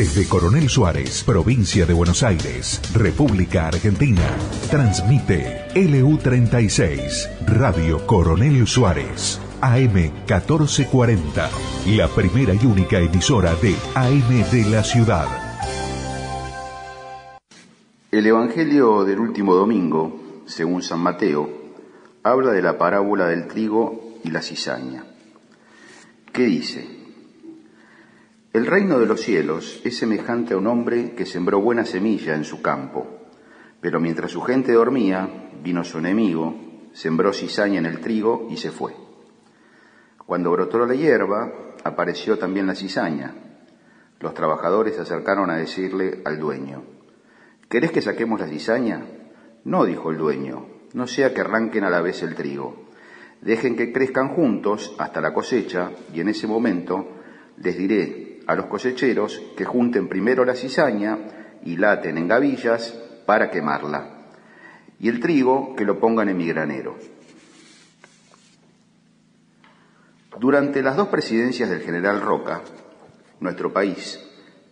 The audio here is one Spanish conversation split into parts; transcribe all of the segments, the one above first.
Desde Coronel Suárez, provincia de Buenos Aires, República Argentina, transmite LU36, Radio Coronel Suárez, AM 1440, la primera y única emisora de AM de la ciudad. El Evangelio del último domingo, según San Mateo, habla de la parábola del trigo y la cizaña. ¿Qué dice? El reino de los cielos es semejante a un hombre que sembró buena semilla en su campo, pero mientras su gente dormía, vino su enemigo, sembró cizaña en el trigo y se fue. Cuando brotó la hierba, apareció también la cizaña. Los trabajadores se acercaron a decirle al dueño, ¿Querés que saquemos la cizaña? No, dijo el dueño, no sea que arranquen a la vez el trigo. Dejen que crezcan juntos hasta la cosecha y en ese momento les diré a los cosecheros que junten primero la cizaña y laten en gavillas para quemarla, y el trigo que lo pongan en mi granero. Durante las dos presidencias del general Roca, nuestro país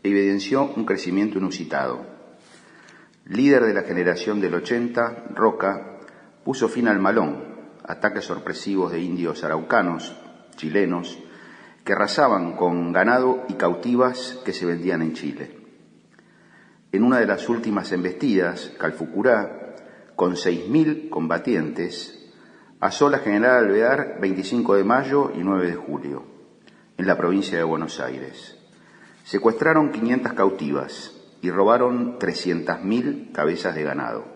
evidenció un crecimiento inusitado. Líder de la generación del 80, Roca puso fin al malón, ataques sorpresivos de indios araucanos, chilenos, que arrasaban con ganado y cautivas que se vendían en Chile. En una de las últimas embestidas, Calfucurá, con 6.000 combatientes, asó la General Alvear 25 de mayo y 9 de julio, en la provincia de Buenos Aires. Secuestraron 500 cautivas y robaron 300.000 cabezas de ganado,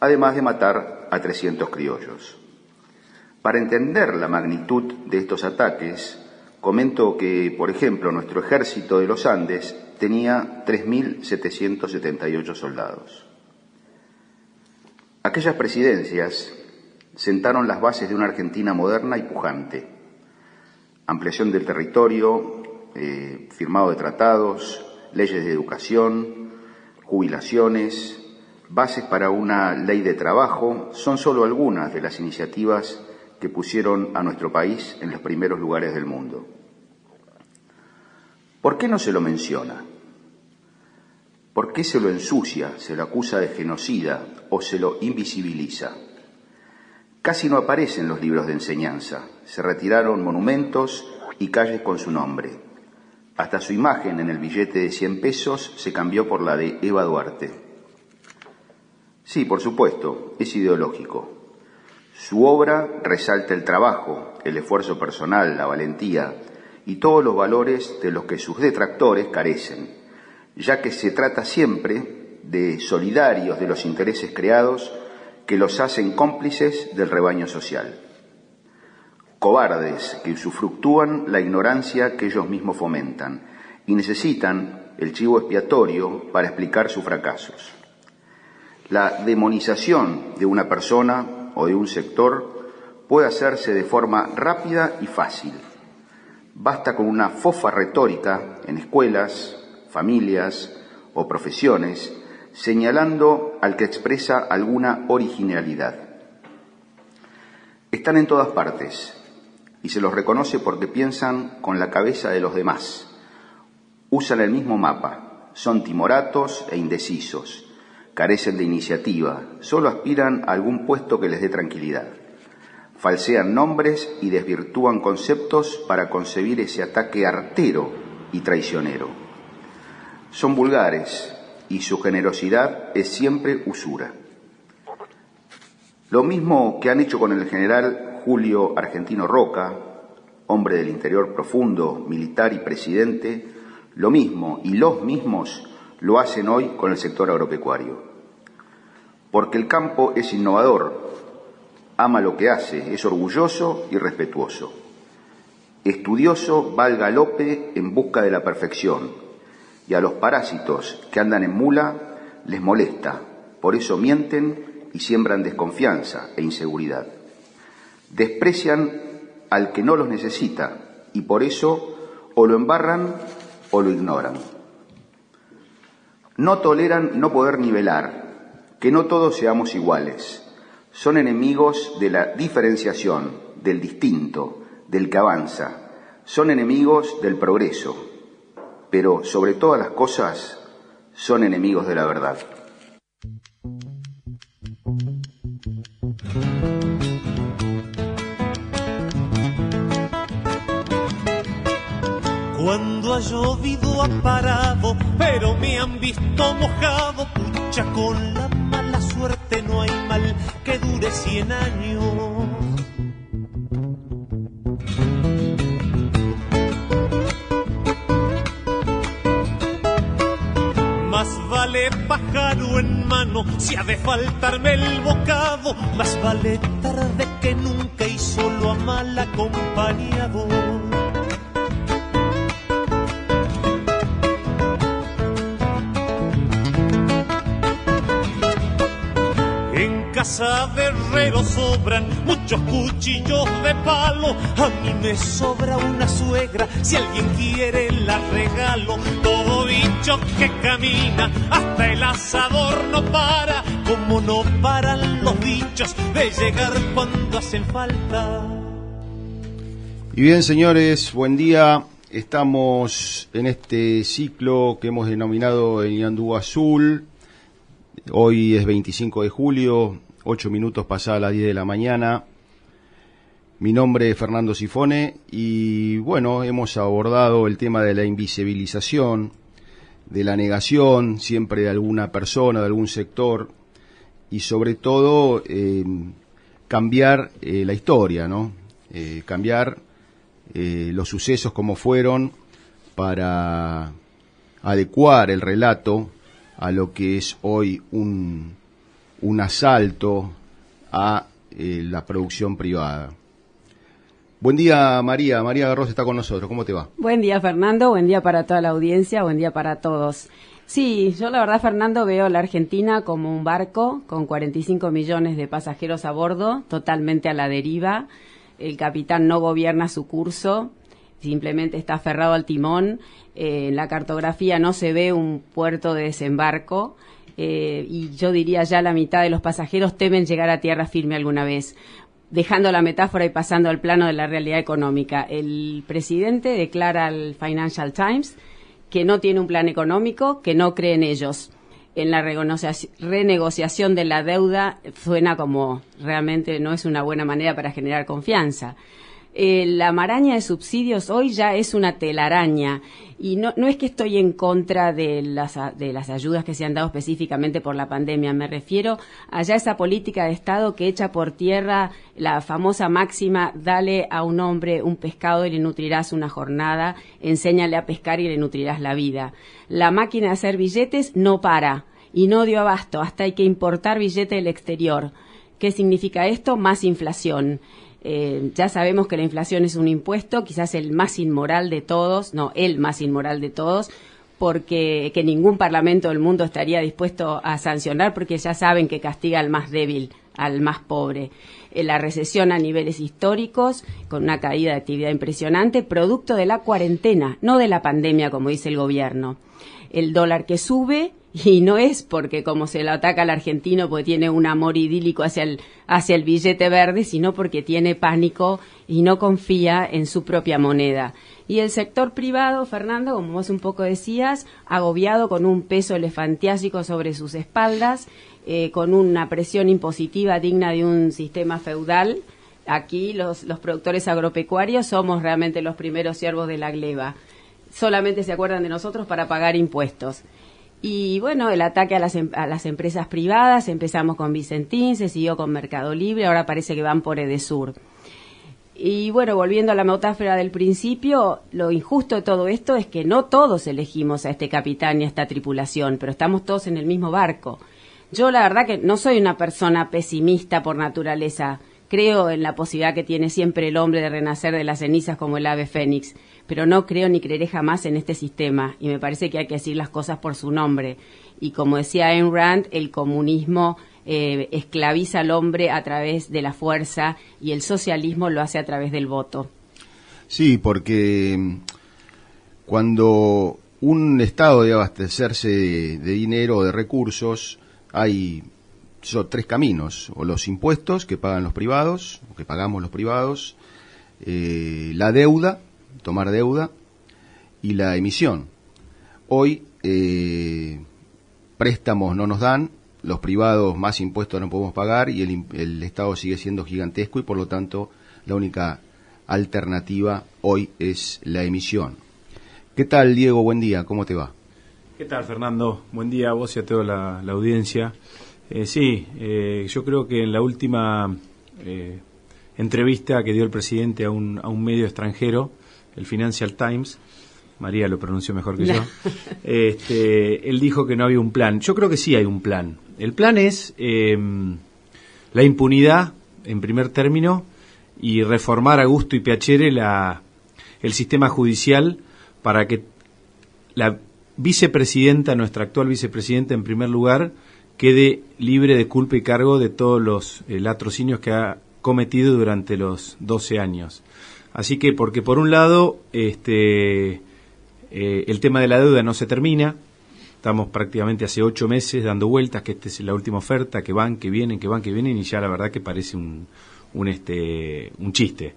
además de matar a 300 criollos. Para entender la magnitud de estos ataques, Comento que, por ejemplo, nuestro ejército de los Andes tenía 3.778 soldados. Aquellas presidencias sentaron las bases de una Argentina moderna y pujante. Ampliación del territorio, eh, firmado de tratados, leyes de educación, jubilaciones, bases para una ley de trabajo, son solo algunas de las iniciativas que pusieron a nuestro país en los primeros lugares del mundo. ¿Por qué no se lo menciona? ¿Por qué se lo ensucia, se lo acusa de genocida o se lo invisibiliza? Casi no aparece en los libros de enseñanza. Se retiraron monumentos y calles con su nombre. Hasta su imagen en el billete de 100 pesos se cambió por la de Eva Duarte. Sí, por supuesto, es ideológico. Su obra resalta el trabajo, el esfuerzo personal, la valentía y todos los valores de los que sus detractores carecen, ya que se trata siempre de solidarios de los intereses creados que los hacen cómplices del rebaño social. Cobardes que usufructúan la ignorancia que ellos mismos fomentan y necesitan el chivo expiatorio para explicar sus fracasos. La demonización de una persona o de un sector puede hacerse de forma rápida y fácil. Basta con una fofa retórica en escuelas, familias o profesiones, señalando al que expresa alguna originalidad. Están en todas partes y se los reconoce porque piensan con la cabeza de los demás. Usan el mismo mapa, son timoratos e indecisos carecen de iniciativa, solo aspiran a algún puesto que les dé tranquilidad. Falsean nombres y desvirtúan conceptos para concebir ese ataque artero y traicionero. Son vulgares y su generosidad es siempre usura. Lo mismo que han hecho con el general Julio Argentino Roca, hombre del interior profundo, militar y presidente, lo mismo y los mismos lo hacen hoy con el sector agropecuario. Porque el campo es innovador, ama lo que hace, es orgulloso y respetuoso. Estudioso va al galope en busca de la perfección y a los parásitos que andan en mula les molesta, por eso mienten y siembran desconfianza e inseguridad. Desprecian al que no los necesita y por eso o lo embarran o lo ignoran. No toleran no poder nivelar, que no todos seamos iguales. Son enemigos de la diferenciación, del distinto, del que avanza. Son enemigos del progreso. pero sobre todas las cosas son enemigos de la verdad. Cuando ha llovido ha parado, pero me han visto mojado, pucha con la no hay mal que dure cien años. Más vale pájaro en mano si ha de faltarme el bocado. Más vale tarde que nunca y solo a mal acompañado. De herrero sobran muchos cuchillos de palo. A mí me sobra una suegra, si alguien quiere la regalo. Todo bicho que camina, hasta el asador no para. Como no paran los bichos de llegar cuando hacen falta. Y bien, señores, buen día. Estamos en este ciclo que hemos denominado el Yandú Azul. Hoy es 25 de julio, 8 minutos pasadas las 10 de la mañana. Mi nombre es Fernando Sifone y bueno, hemos abordado el tema de la invisibilización, de la negación siempre de alguna persona, de algún sector y sobre todo eh, cambiar eh, la historia, ¿no? Eh, cambiar los sucesos como fueron para adecuar el relato a lo que es hoy un, un asalto a eh, la producción privada. Buen día, María. María Garros está con nosotros. ¿Cómo te va? Buen día, Fernando. Buen día para toda la audiencia. Buen día para todos. Sí, yo la verdad, Fernando, veo la Argentina como un barco con 45 millones de pasajeros a bordo, totalmente a la deriva. El capitán no gobierna su curso, simplemente está aferrado al timón. Eh, en la cartografía no se ve un puerto de desembarco. Eh, y yo diría ya la mitad de los pasajeros temen llegar a tierra firme alguna vez dejando la metáfora y pasando al plano de la realidad económica. El presidente declara al Financial Times que no tiene un plan económico, que no cree en ellos. En la renegociación de la deuda suena como realmente no es una buena manera para generar confianza. Eh, la maraña de subsidios hoy ya es una telaraña y no, no es que estoy en contra de las, de las ayudas que se han dado específicamente por la pandemia, me refiero a ya esa política de Estado que echa por tierra la famosa máxima, dale a un hombre un pescado y le nutrirás una jornada, enséñale a pescar y le nutrirás la vida. La máquina de hacer billetes no para y no dio abasto, hasta hay que importar billete del exterior. ¿Qué significa esto? Más inflación. Eh, ya sabemos que la inflación es un impuesto, quizás el más inmoral de todos, no, el más inmoral de todos, porque que ningún parlamento del mundo estaría dispuesto a sancionar, porque ya saben que castiga al más débil, al más pobre. Eh, la recesión a niveles históricos, con una caída de actividad impresionante, producto de la cuarentena, no de la pandemia, como dice el gobierno. El dólar que sube y no es porque como se lo ataca al argentino porque tiene un amor idílico hacia el, hacia el billete verde, sino porque tiene pánico y no confía en su propia moneda. Y el sector privado, Fernando, como vos un poco decías, agobiado con un peso elefantiásico sobre sus espaldas, eh, con una presión impositiva digna de un sistema feudal. Aquí los, los productores agropecuarios somos realmente los primeros siervos de la gleba. Solamente se acuerdan de nosotros para pagar impuestos. Y bueno, el ataque a las, a las empresas privadas, empezamos con Vicentín, se siguió con Mercado Libre, ahora parece que van por Edesur. Y bueno, volviendo a la metáfora del principio, lo injusto de todo esto es que no todos elegimos a este capitán y a esta tripulación, pero estamos todos en el mismo barco. Yo la verdad que no soy una persona pesimista por naturaleza. Creo en la posibilidad que tiene siempre el hombre de renacer de las cenizas como el ave fénix pero no creo ni creeré jamás en este sistema y me parece que hay que decir las cosas por su nombre. Y como decía Ayn Rand, el comunismo eh, esclaviza al hombre a través de la fuerza y el socialismo lo hace a través del voto. Sí, porque mm, cuando un Estado debe abastecerse de, de dinero o de recursos, hay son tres caminos, o los impuestos que pagan los privados, o que pagamos los privados, eh, la deuda, tomar deuda y la emisión. hoy eh, préstamos no nos dan, los privados más impuestos no podemos pagar y el, el Estado sigue siendo gigantesco y por lo tanto la única alternativa hoy es la emisión. ¿Qué tal, Diego? Buen día, ¿cómo te va? ¿Qué tal, Fernando? Buen día a vos y a toda la, audiencia. Eh, sí, eh, yo creo que en la última eh, entrevista que dio el presidente a un, a un medio extranjero, el Financial Times, María lo pronunció mejor que yo, este, él dijo que no había un plan. Yo creo que sí hay un plan. El plan es em, la impunidad, en primer término, y reformar a gusto y piacere la, el sistema judicial para que la vicepresidenta, nuestra actual vicepresidenta, en primer lugar, quede libre de culpa y cargo de todos los eh, latrocinios que ha cometido durante los 12 años. Así que, porque por un lado, este, eh, el tema de la deuda no se termina, estamos prácticamente hace ocho meses dando vueltas, que esta es la última oferta, que van, que vienen, que van, que vienen, y ya la verdad que parece un, un, este, un chiste.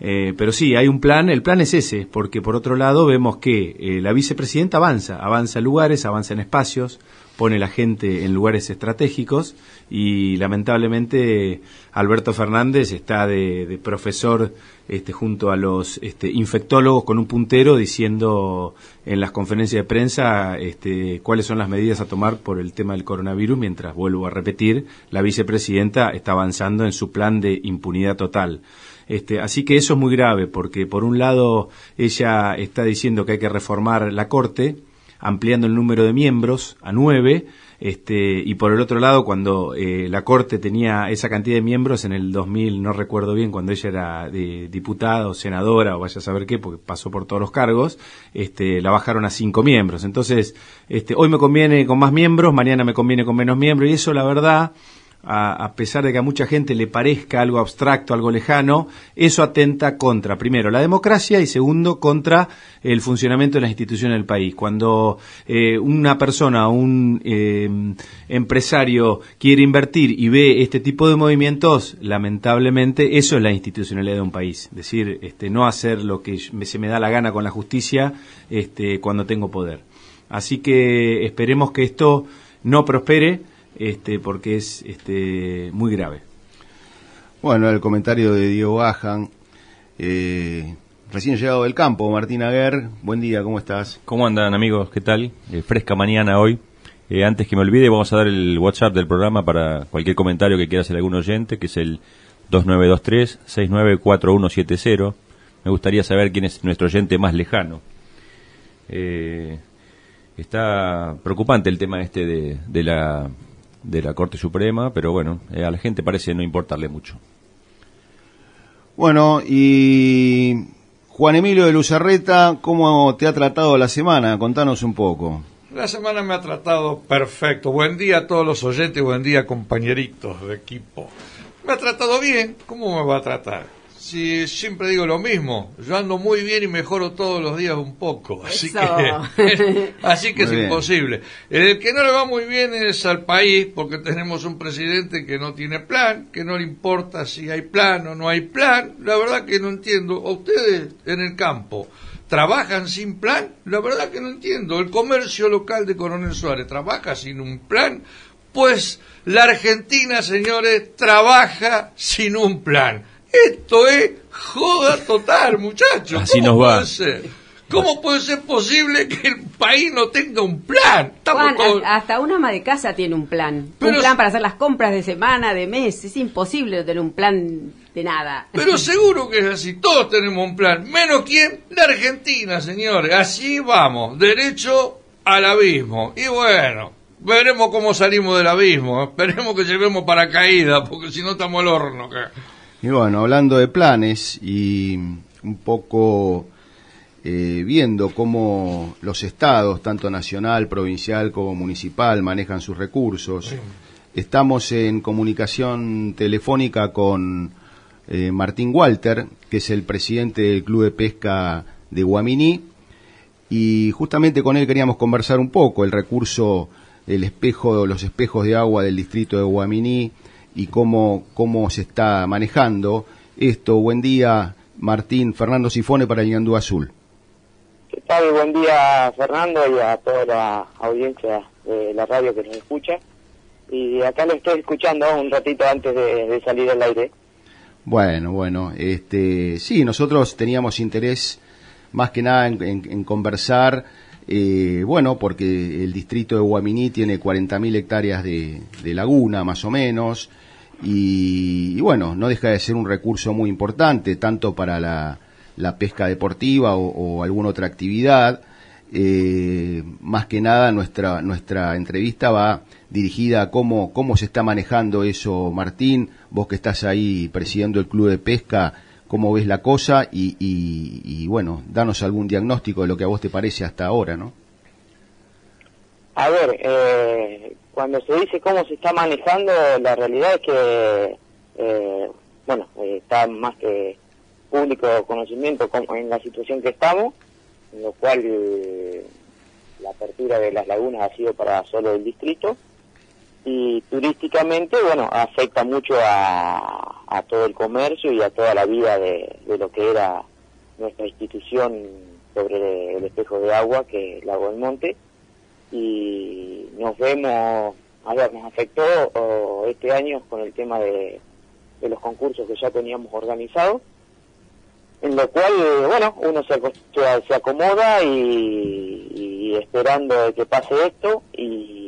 Eh, pero sí, hay un plan, el plan es ese, porque por otro lado vemos que eh, la vicepresidenta avanza, avanza en lugares, avanza en espacios, pone la gente en lugares estratégicos y lamentablemente Alberto Fernández está de, profesor este, junto a los este, infectólogos con un puntero diciendo en las conferencias de prensa este, cuáles son las medidas a tomar por el tema del coronavirus, mientras, vuelvo a repetir, la vicepresidenta está avanzando en su plan de impunidad total. Este, así que eso es muy grave, porque por un lado ella está diciendo que hay que reformar la Corte, ampliando el número de miembros a nueve, este, y por el otro lado, cuando eh, la Corte tenía esa cantidad de miembros en el 2000, no recuerdo bien, cuando ella era diputada o senadora o vaya a saber qué, porque pasó por todos los cargos, este, la bajaron a cinco miembros. Entonces, este, hoy me conviene con más miembros, mañana me conviene con menos miembros, y eso la verdad a, pesar de que a mucha gente le parezca algo abstracto, algo lejano, eso atenta contra, primero, la democracia y segundo, contra el funcionamiento de las instituciones del país. Cuando eh, una persona, un eh, empresario quiere invertir y ve este tipo de movimientos, lamentablemente eso es la institucionalidad de un país. Es decir, este, no hacer lo que se me da la gana con la justicia este, cuando tengo poder. Así que esperemos que esto no prospere este, porque es este, muy grave. Bueno, el comentario de Diego Bajan, eh, recién llegado del campo, Martín Aguer, buen día, ¿cómo estás? ¿Cómo andan amigos? ¿Qué tal? Eh, fresca mañana hoy. Eh, antes que me olvide, vamos a dar el WhatsApp del programa para cualquier comentario que quiera hacer algún oyente, que es el 2923-694170. Me gustaría saber quién es nuestro oyente más lejano. está preocupante el tema este de la de la Corte Suprema, pero bueno, eh, a la gente parece no importarle mucho. Bueno, y Juan Emilio de Lucerreta, ¿cómo te ha tratado la semana? Contanos un poco. La semana me ha tratado perfecto. Buen día a todos los oyentes, buen día compañeritos de equipo. Me ha tratado bien, ¿cómo me va a tratar? Si siempre digo lo mismo, yo ando muy bien y mejoro todos los días un poco, así que, así que es imposible. El que no le va muy bien es al país, porque tenemos un presidente que no tiene plan, que no le importa si hay plan o no hay plan, la verdad que no entiendo. ¿A ustedes en el campo trabajan sin plan? La verdad que no entiendo. El comercio local de Coronel Suárez trabaja sin un plan, pues la Argentina, señores, trabaja sin un plan. Esto es joda total, muchachos. Así nos va. ¿Cómo puede ser posible que el país no tenga un plan? hasta una ama de casa tiene un plan. un plan para hacer las compras de semana, de mes. Es imposible tener un plan de nada. Pero seguro que es así. Todos tenemos un plan. Menos quién? La Argentina, señores. Así vamos. Derecho al abismo. Y bueno, veremos cómo salimos del abismo. Esperemos que llevemos paracaídas, porque si no estamos al horno. Y bueno, hablando de planes y un poco eh, viendo cómo los estados, tanto nacional, provincial como municipal, manejan sus recursos, estamos en comunicación telefónica con eh, Martín Walter, que es el presidente del Club de Pesca de Guaminí, y justamente con él queríamos conversar un poco el recurso, el espejo, los espejos de agua del distrito de Guaminí, y cómo, cómo se está manejando esto. Buen día, Martín. Fernando Sifone para el Ñandú Azul. ¿Qué tal? Buen día, Fernando, y a toda la audiencia de la radio que nos escucha. Y acá lo estoy escuchando un ratito antes de, salir al aire. Bueno, bueno, este, sí, nosotros teníamos interés más que nada en, conversar, eh, bueno, porque el distrito de Guaminí tiene 40.000 hectáreas de, laguna, más o menos, y, bueno, no deja de ser un recurso muy importante, tanto para la, pesca deportiva o, alguna otra actividad. Eh, más que nada nuestra, nuestra entrevista va dirigida a cómo, cómo se está manejando eso, Martín, vos que estás ahí presidiendo el club de pesca, cómo ves la cosa y, y, bueno, danos algún diagnóstico de lo que a vos te parece hasta ahora, ¿no? A ver, eh, cuando se dice cómo se está manejando, la realidad es que, eh, bueno, eh, está más que público conocimiento en la situación que estamos, en lo cual la apertura de las lagunas ha sido para solo el distrito. Y turísticamente, bueno, afecta mucho a, a, todo el comercio y a toda la vida de, de, lo que era nuestra institución sobre el espejo de agua, que es Lago del Monte, y nos vemos, a ver, nos afectó este año con el tema de, de los concursos que ya teníamos organizados, en lo cual, bueno, uno se, se acomoda y, y esperando que pase esto y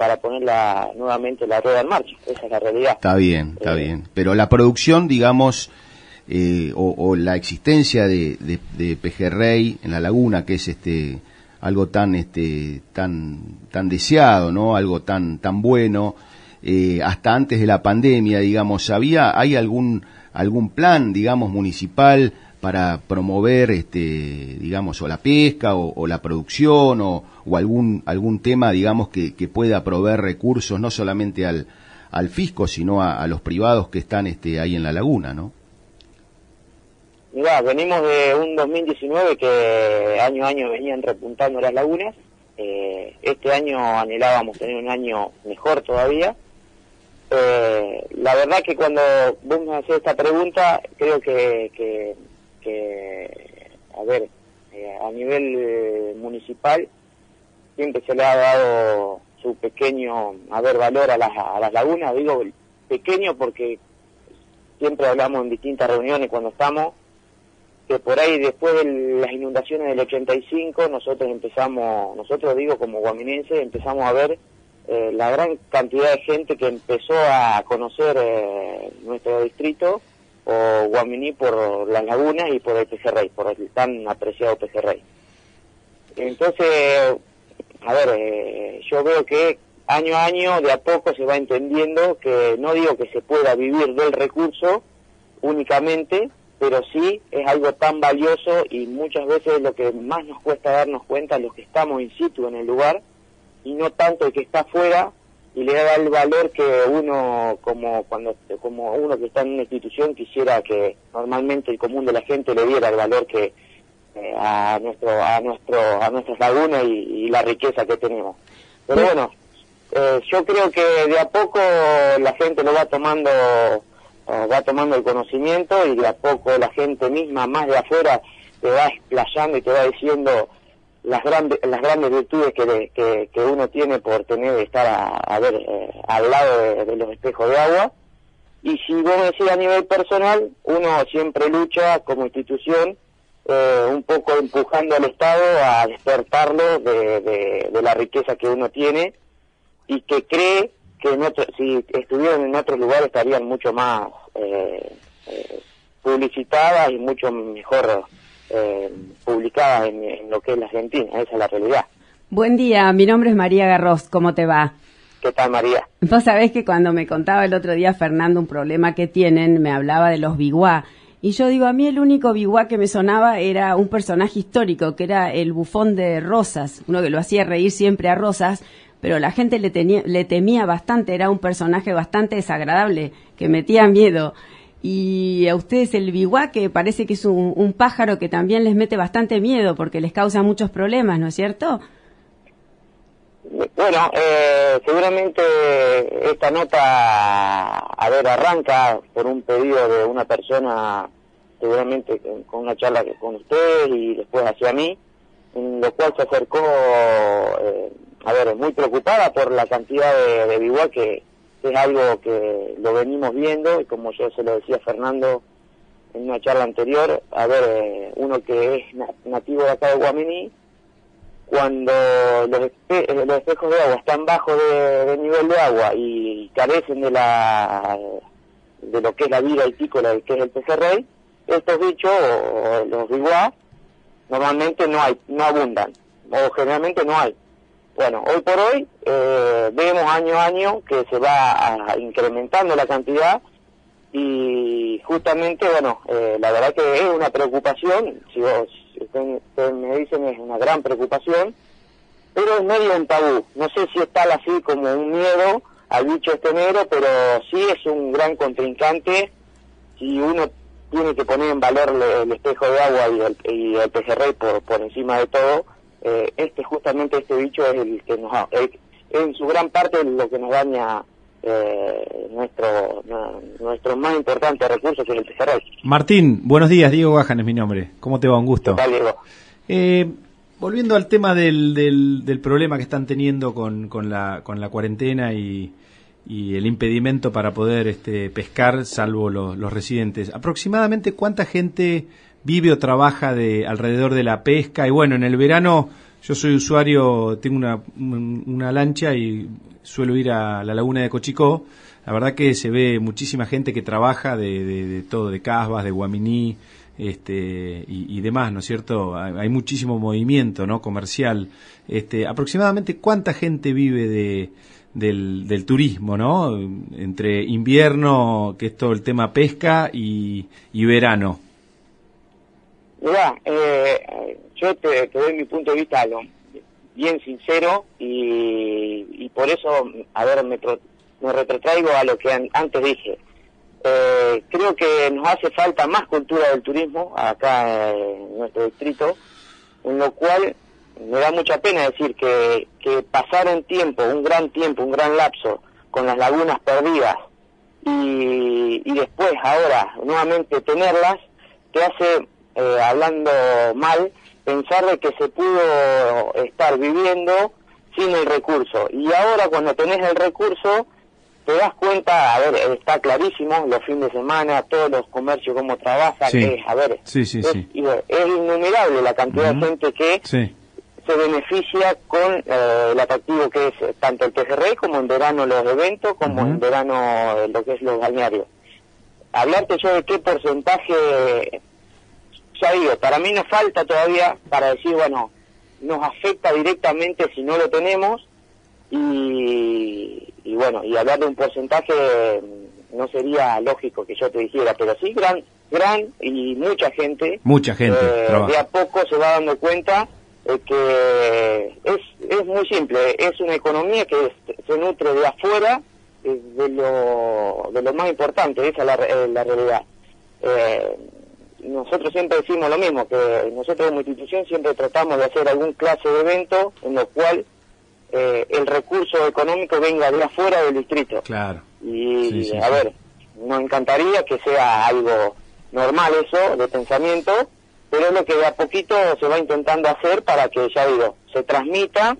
para ponerla nuevamente la rueda en marcha. Esa es la realidad. Está bien, está eh, bien. Pero la producción, digamos, eh, o, la existencia de, de, pejerrey en la laguna, que es este algo tan este tan tan deseado, ¿no? Algo tan tan bueno. Eh, hasta antes de la pandemia, digamos, había hay algún algún plan, digamos, municipal para promover, este, digamos, o la pesca o, la producción o, algún, algún tema, digamos, que, pueda proveer recursos no solamente al, al fisco, sino a, los privados que están este, ahí en la laguna, ¿no? Mirá, venimos de un 2019 que año a año venían repuntando las lagunas. Eh, este año anhelábamos tener un año mejor todavía. Eh, la verdad que cuando vos me haces esta pregunta, creo que que, a ver, eh, a nivel eh, municipal siempre se le ha dado su pequeño, a valor a las, a las lagunas, digo pequeño porque siempre hablamos en distintas reuniones cuando estamos, que por ahí después de las inundaciones del 85 nosotros empezamos, nosotros digo como guaminenses, empezamos a ver eh, la gran cantidad de gente que empezó a conocer nuestro distrito o Guaminí por las lagunas y por el pejerrey, por el tan apreciado pejerrey. Entonces, a ver, eh, yo veo que año a año de a poco se va entendiendo que no digo que se pueda vivir del recurso únicamente, pero sí es algo tan valioso y muchas veces lo que más nos cuesta darnos cuenta los que estamos in situ en el lugar y no tanto el que está afuera y le da el valor que uno como cuando como uno que está en una institución quisiera que normalmente el común de la gente le diera el valor que eh, a nuestro a nuestro a nuestras lagunas y, la riqueza que tenemos. Pero bueno eh, yo creo que de a poco la gente lo va tomando va tomando el conocimiento y de a poco la gente misma más de afuera te va explayando y te va diciendo las grandes las grandes virtudes que, que, uno tiene por tener estar a, ver eh, al lado de, los espejos de agua. Y si vos decís a nivel personal uno siempre lucha como institución eh, un poco empujando al Estado a despertarlo de, de, la riqueza que uno tiene y que cree que si estuvieran en otros lugares estarían mucho más eh, eh publicitadas y mucho mejor eh, publicadas en, lo que es la Argentina, esa es la realidad. Buen día, mi nombre es María Garros, ¿cómo te va? ¿Qué tal, María? Vos sabés que cuando me contaba el otro día Fernando un problema que tienen, me hablaba de los biguá. Y yo digo, a mí el único biguá que me sonaba era un personaje histórico, que era el bufón de Rosas, uno que lo hacía reír siempre a Rosas, pero la gente le, tenía, le temía bastante, era un personaje bastante desagradable, que metía miedo. Y a ustedes el biguá, que parece que es un, pájaro que también les mete bastante miedo porque les causa muchos problemas, ¿no es cierto? Bueno, eh, seguramente esta nota, a ver, arranca por un pedido de una persona, seguramente con una charla con usted y después hacia mí. en lo cual se acercó, eh, a ver, muy preocupada por la cantidad de, de que, es algo que lo venimos viendo y como yo se lo decía Fernando en una charla anterior, a ver, eh, uno que es nativo de acá de Guamini, cuando los, espejos de agua están bajo de, nivel de agua y carecen de la de lo que es la vida hípicola, que es el pejerrey, estos bichos, los biguá, normalmente no hay, no abundan, o generalmente no hay. Bueno, hoy por hoy eh, vemos año a año que se va incrementando la cantidad y justamente, bueno, eh, la verdad que es una preocupación, si vos ustedes me dicen es una gran preocupación, pero es medio un tabú. No sé si está así como un miedo al bicho este negro, pero sí es un gran contrincante si uno tiene que poner en valor el espejo de agua y el, y el pejerrey por, por encima de todo. Eh, este justamente este bicho es el que nos en su gran parte lo que nos daña eh, nuestro nuestro más importante recurso que es el pejerrey. Martín, buenos días, Diego Gajan es mi nombre. ¿Cómo te va? Un gusto. Eh, volviendo al tema del, del, problema que están teniendo con, con, la, con la cuarentena y, y el impedimento para poder este, pescar, salvo los, los residentes. ¿Aproximadamente cuánta gente vive o trabaja de alrededor de la pesca? Y bueno, en el verano yo soy usuario, tengo una, una lancha y suelo ir a la laguna de Cochicó. La verdad que se ve muchísima gente que trabaja de, de, todo, de Casbas, de Guaminí, este, y, demás, ¿no es cierto? Hay, muchísimo movimiento, ¿no? Comercial. Este, aproximadamente cuánta gente vive de, del, turismo, ¿no? Entre invierno, que es todo el tema pesca, y verano. Mira, eh, yo te, doy mi punto de vista bien sincero y, por eso, a ver, me, me retrotraigo a lo que antes dije. Eh, creo que nos hace falta más cultura del turismo acá en nuestro distrito, en lo cual me da mucha pena decir que, que pasar un tiempo, un gran tiempo, un gran lapso con las lagunas perdidas y, y después ahora nuevamente tenerlas, te hace eh, hablando mal, pensar de que se pudo estar viviendo sin el recurso. Y ahora cuando tenés el recurso, te das cuenta, a ver, está clarísimo, los fines de semana, todos los comercios cómo trabajan, es, a ver, es, innumerable la cantidad de gente que se beneficia con eh, el atractivo que es tanto el pejerrey como en verano los eventos, como en verano lo que es los balnearios. Hablarte yo de qué porcentaje ya digo, para mí nos falta todavía para decir, bueno, nos afecta directamente si no lo tenemos. Y, bueno, y hablar de un porcentaje no sería lógico que yo te dijera, pero sí gran, gran y mucha gente, mucha gente eh, de a poco se va dando cuenta que es, es muy simple, es una economía que se nutre de afuera de lo, de lo más importante, esa es la, eh, la realidad. Eh, nosotros siempre decimos lo mismo, que nosotros como institución siempre tratamos de hacer algún clase de evento en lo cual eh, el recurso económico venga de afuera del distrito. Claro. Y a ver, nos encantaría que sea algo normal eso, de pensamiento, pero es lo que de a poquito se va intentando hacer para que, ya digo, se transmita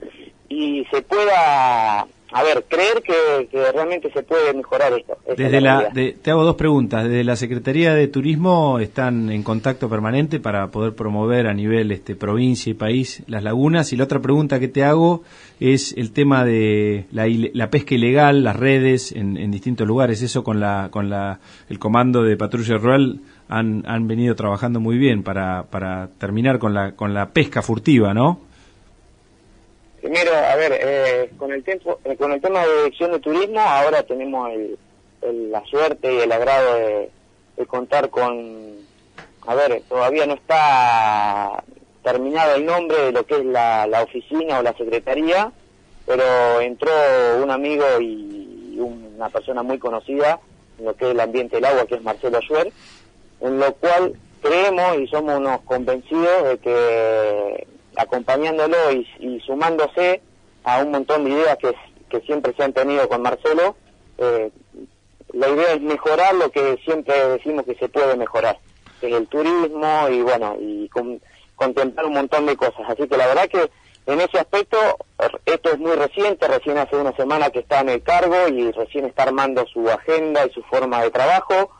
y se pueda a ver, creer que, realmente se puede mejorar esto. Desde la, te hago dos preguntas. Desde la Secretaría de Turismo están en contacto permanente para poder promover a nivel este, provincia y país las lagunas. Y la otra pregunta que te hago es el tema de la, pesca ilegal, las redes en, distintos lugares. Eso con la con la el comando de patrulla rural han, han venido trabajando muy bien para, para terminar con la con la pesca furtiva, ¿no? Primero, a ver, eh, con el tiempo, eh, con el tema de dirección de turismo, ahora tenemos el, la suerte y el agrado de, contar con, a ver, todavía no está terminado el nombre de lo que es la, la oficina o la secretaría, pero entró un amigo y una persona muy conocida en lo que es el ambiente del agua, que es Marcelo Ayuer, en lo cual creemos y somos unos convencidos de que acompañándolo y, sumándose a un montón de ideas que, que siempre se han tenido con Marcelo, eh, la idea es mejorar lo que siempre decimos que se puede mejorar, que es el turismo y bueno, y con, contemplar un montón de cosas. Así que la verdad que en ese aspecto, esto es muy reciente, recién hace una semana que está en el cargo y recién está armando su agenda y su forma de trabajo,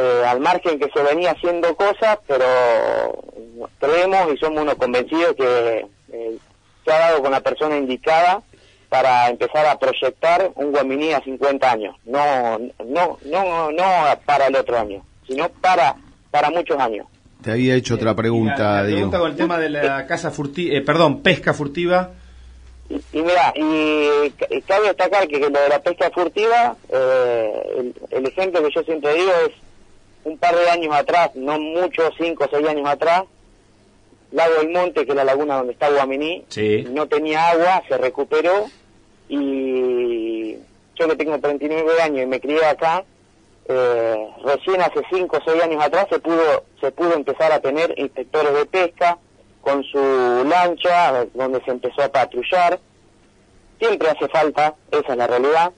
eh, al margen que se venía haciendo cosas, pero creemos y somos unos convencidos que eh, se ha dado con la persona indicada para empezar a proyectar un Guaminí a 50 años, no, no, no, no para el otro año, sino para, para muchos años. Te había hecho otra pregunta, la, pregunta con el tema de la casa furtiva, eh, perdón, pesca furtiva. Y, mira, y, cabe destacar que, lo de la pesca furtiva, eh, el, ejemplo que yo siempre digo es un par de años atrás, no muchos, cinco o seis años atrás, Lago del Monte, que es la laguna donde está Guaminí, no tenía agua, se recuperó y yo que tengo 39 años y me crié acá, eh, recién hace 5 o 6 años atrás se pudo, se pudo empezar a tener inspectores de pesca con su lancha, donde se empezó a patrullar. Siempre hace falta, esa es la realidad.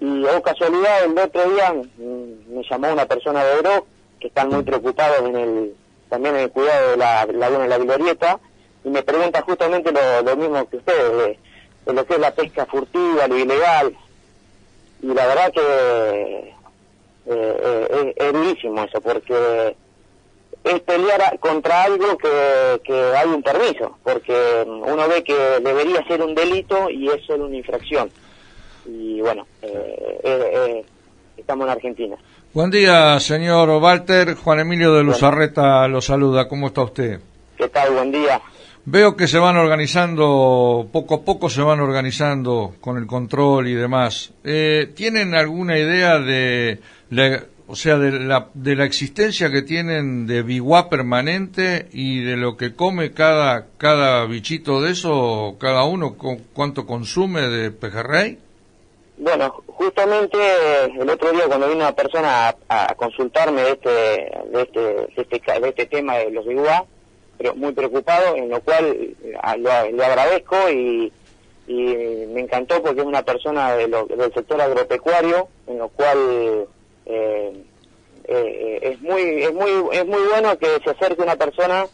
Y, oh casualidad, el otro día mm, me llamó una persona de Oro, que están muy preocupados en el, también en el cuidado de la laguna de la Glorieta, y me pregunta justamente lo, mismo que ustedes, de, lo que es la pesca furtiva, lo ilegal. Y la verdad que eh, eh, es, durísimo eso, porque es pelear contra algo que, hay un permiso, porque uno ve que debería ser un delito y es solo una infracción. Y bueno, eh, estamos en Argentina. Buen día, señor Walter. Juan Emilio de Luzarreta lo saluda. ¿Cómo está usted? ¿Qué tal? Buen día. Veo que se van organizando, poco a poco se van organizando con el control y demás. ¿Tienen alguna idea de o sea, de la, de la existencia que tienen de biguá permanente y de lo que come cada, cada bichito de eso, cada uno, cuánto consume de pejerrey? Bueno, justamente el otro día cuando vino una persona a, consultarme de este, de este, de este, de este tema de los biguá, pero muy preocupado, en lo cual le agradezco y, y me encantó porque es una persona de del sector agropecuario, en lo cual eh, eh, es muy es muy es muy bueno que se acerque una persona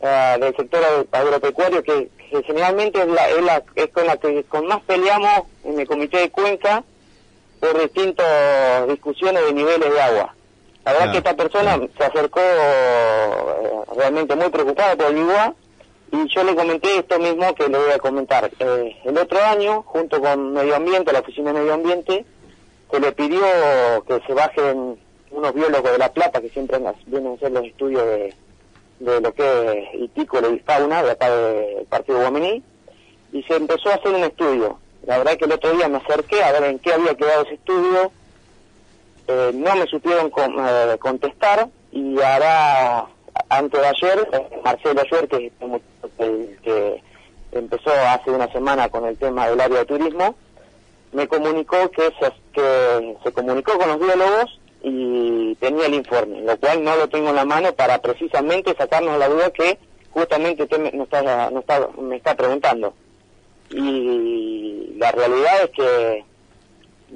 eh, del sector agropecuario que, generalmente es la, es la es con la que con más peleamos en el comité de Cuenca por distintas discusiones de niveles de agua. La verdad que esta persona se acercó realmente muy preocupada por el igual y yo le comenté esto mismo que le voy a comentar. el otro año, junto con Medio Ambiente, la Oficina de Medio Ambiente, se le pidió que se bajen unos biólogos de La Plata que siempre vienen a hacer los estudios de, lo que es hitícola y fauna de acá del Partido Guamení y se empezó a hacer un estudio. La verdad que el otro día me acerqué a ver en qué había quedado ese estudio, eh, no me supieron eh, contestar y ahora, antes de ayer, Marcelo Ayer, que, que empezó hace una semana con el tema del área de turismo, me comunicó que se, que se comunicó con los biólogos y tenía el informe, lo cual no lo tengo en la mano para precisamente sacarnos la duda que justamente usted me, está, me está preguntando. Y la realidad es que,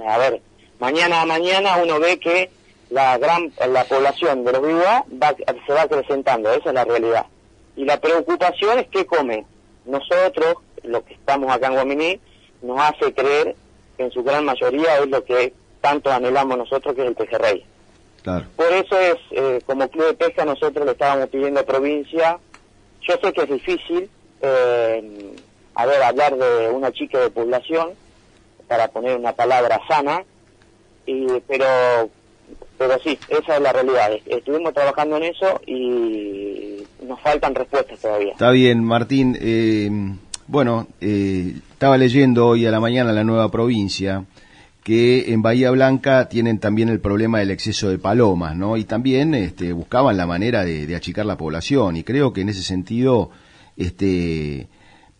a ver, mañana a mañana uno ve que la gran la población de los vivos va, se va acrecentando, esa es la realidad. Y la preocupación es que come. Nosotros, los que estamos acá en Guaminí, nos hace creer en su gran mayoría es lo que tanto anhelamos nosotros, que es el pejerrey. Claro. Por eso es, eh, como club de pesca, nosotros le estábamos pidiendo a provincia, yo sé que es difícil, eh, a ver, hablar de una chica de población, para poner una palabra sana, y, pero pero sí, esa es la realidad. Estuvimos trabajando en eso y nos faltan respuestas todavía. Está bien, Martín. Eh, bueno, eh, estaba leyendo hoy a la mañana la nueva provincia que en Bahía Blanca tienen también el problema del exceso de palomas, ¿no? Y también este, buscaban la manera de, achicar la población y creo que en ese sentido este,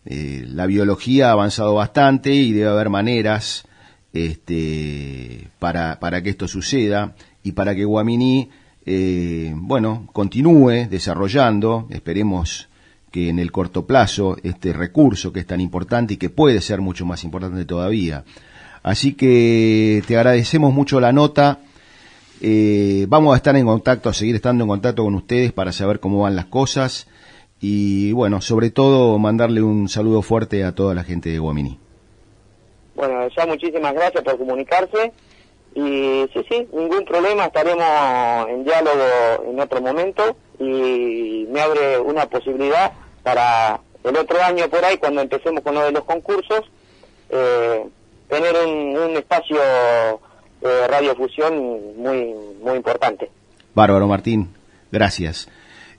eh, la biología ha avanzado bastante y debe haber maneras este, para, que esto suceda y para que Guaminí, eh, bueno, continúe desarrollando, esperemos que en el corto plazo este recurso que es tan importante y que puede ser mucho más importante todavía. Así que te agradecemos mucho la nota. Eh, vamos a estar en contacto, a seguir estando en contacto con ustedes para saber cómo van las cosas. y bueno, sobre todo mandarle un saludo fuerte a toda la gente de Guamini. Bueno, ya muchísimas gracias por comunicarse y sí, sí, ningún problema, estaremos en diálogo en otro momento y me abre una posibilidad para el otro año por ahí, cuando empecemos con lo de los concursos, eh, tener un, espacio de radiofusión muy, muy importante. Bárbaro, Martín, gracias.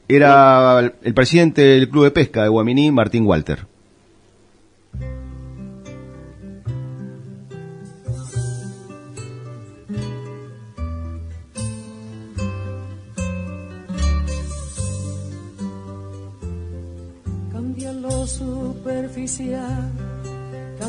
Era el presidente del Club de Pesca de Guaminí, Martín Walter.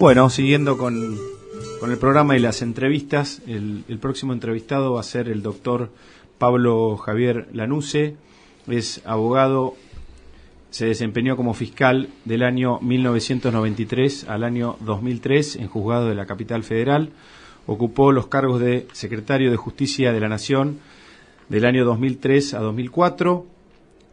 Bueno, siguiendo con, con el programa y las entrevistas, el, el próximo entrevistado va a ser el doctor Pablo Javier Lanuse, es abogado, se desempeñó como fiscal del año 1993 al año 2003 en juzgado de la capital federal, ocupó los cargos de secretario de Justicia de la Nación del año 2003 a 2004.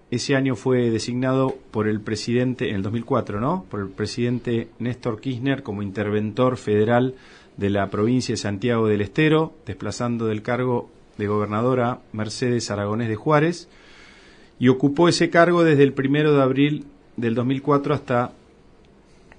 Ese año fue designado por el presidente, en el 2004, ¿no? Por el presidente Néstor Kirchner como interventor federal de la provincia de Santiago del Estero, desplazando del cargo de gobernadora Mercedes Aragonés de Juárez y ocupó ese cargo desde el primero de abril del 2004 hasta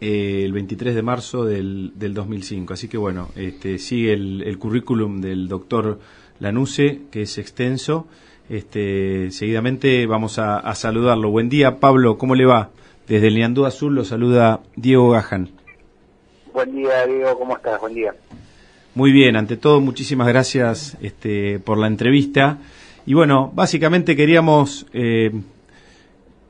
eh, el 23 de marzo del, del, 2005. Así que bueno, este, sigue el, currículum del doctor Lanuse, que es extenso. Este, seguidamente vamos a, saludarlo. Buen día, Pablo, ¿cómo le va? Desde el Niandú Azul lo saluda Diego Gajan. Buen día, Diego, ¿cómo estás? Buen día. Muy bien, ante todo, muchísimas gracias este, por la entrevista. Y bueno, básicamente queríamos, eh,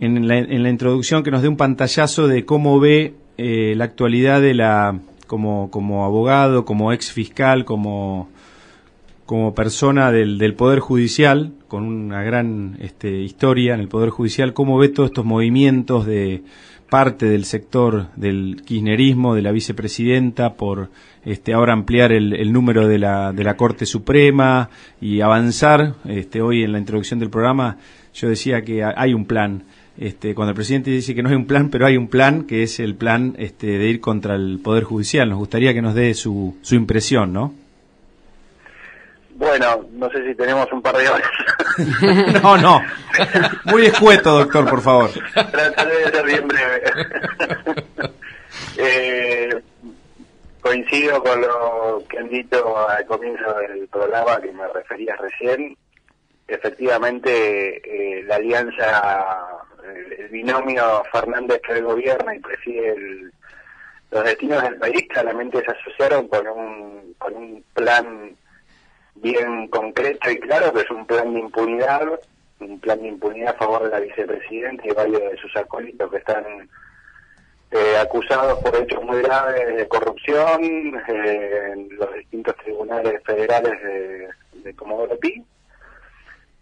en, la, en, la, introducción, que nos dé un pantallazo de cómo ve eh, la actualidad de la, como, como abogado, como ex fiscal, como, como persona del, del Poder Judicial, con una gran este, historia en el Poder Judicial, cómo ve todos estos movimientos de parte del sector del kirchnerismo, de la vicepresidenta, por este, ahora ampliar el, número de la, de la Corte Suprema y avanzar. Este, hoy en la introducción del programa yo decía que hay un plan. Este, cuando el presidente dice que no hay un plan, pero hay un plan que es el plan este, de ir contra el Poder Judicial. Nos gustaría que nos dé su, su impresión, ¿no? Bueno, no sé si tenemos un par de horas. no, no. Muy escueto, doctor, por favor. Trataré de ser bien breve. eh, coincido con lo que han dicho al comienzo del programa que me refería recién. Efectivamente, eh, la alianza, el, binomio Fernández que gobierna y preside los destinos del país claramente se asociaron con un, con un plan bien concreto y claro, que es un plan de impunidad, un plan de impunidad a favor de la vicepresidenta y varios de sus acólitos que están eh, acusados por hechos muy graves de corrupción eh, en los distintos tribunales federales de, de Comodoro Pi.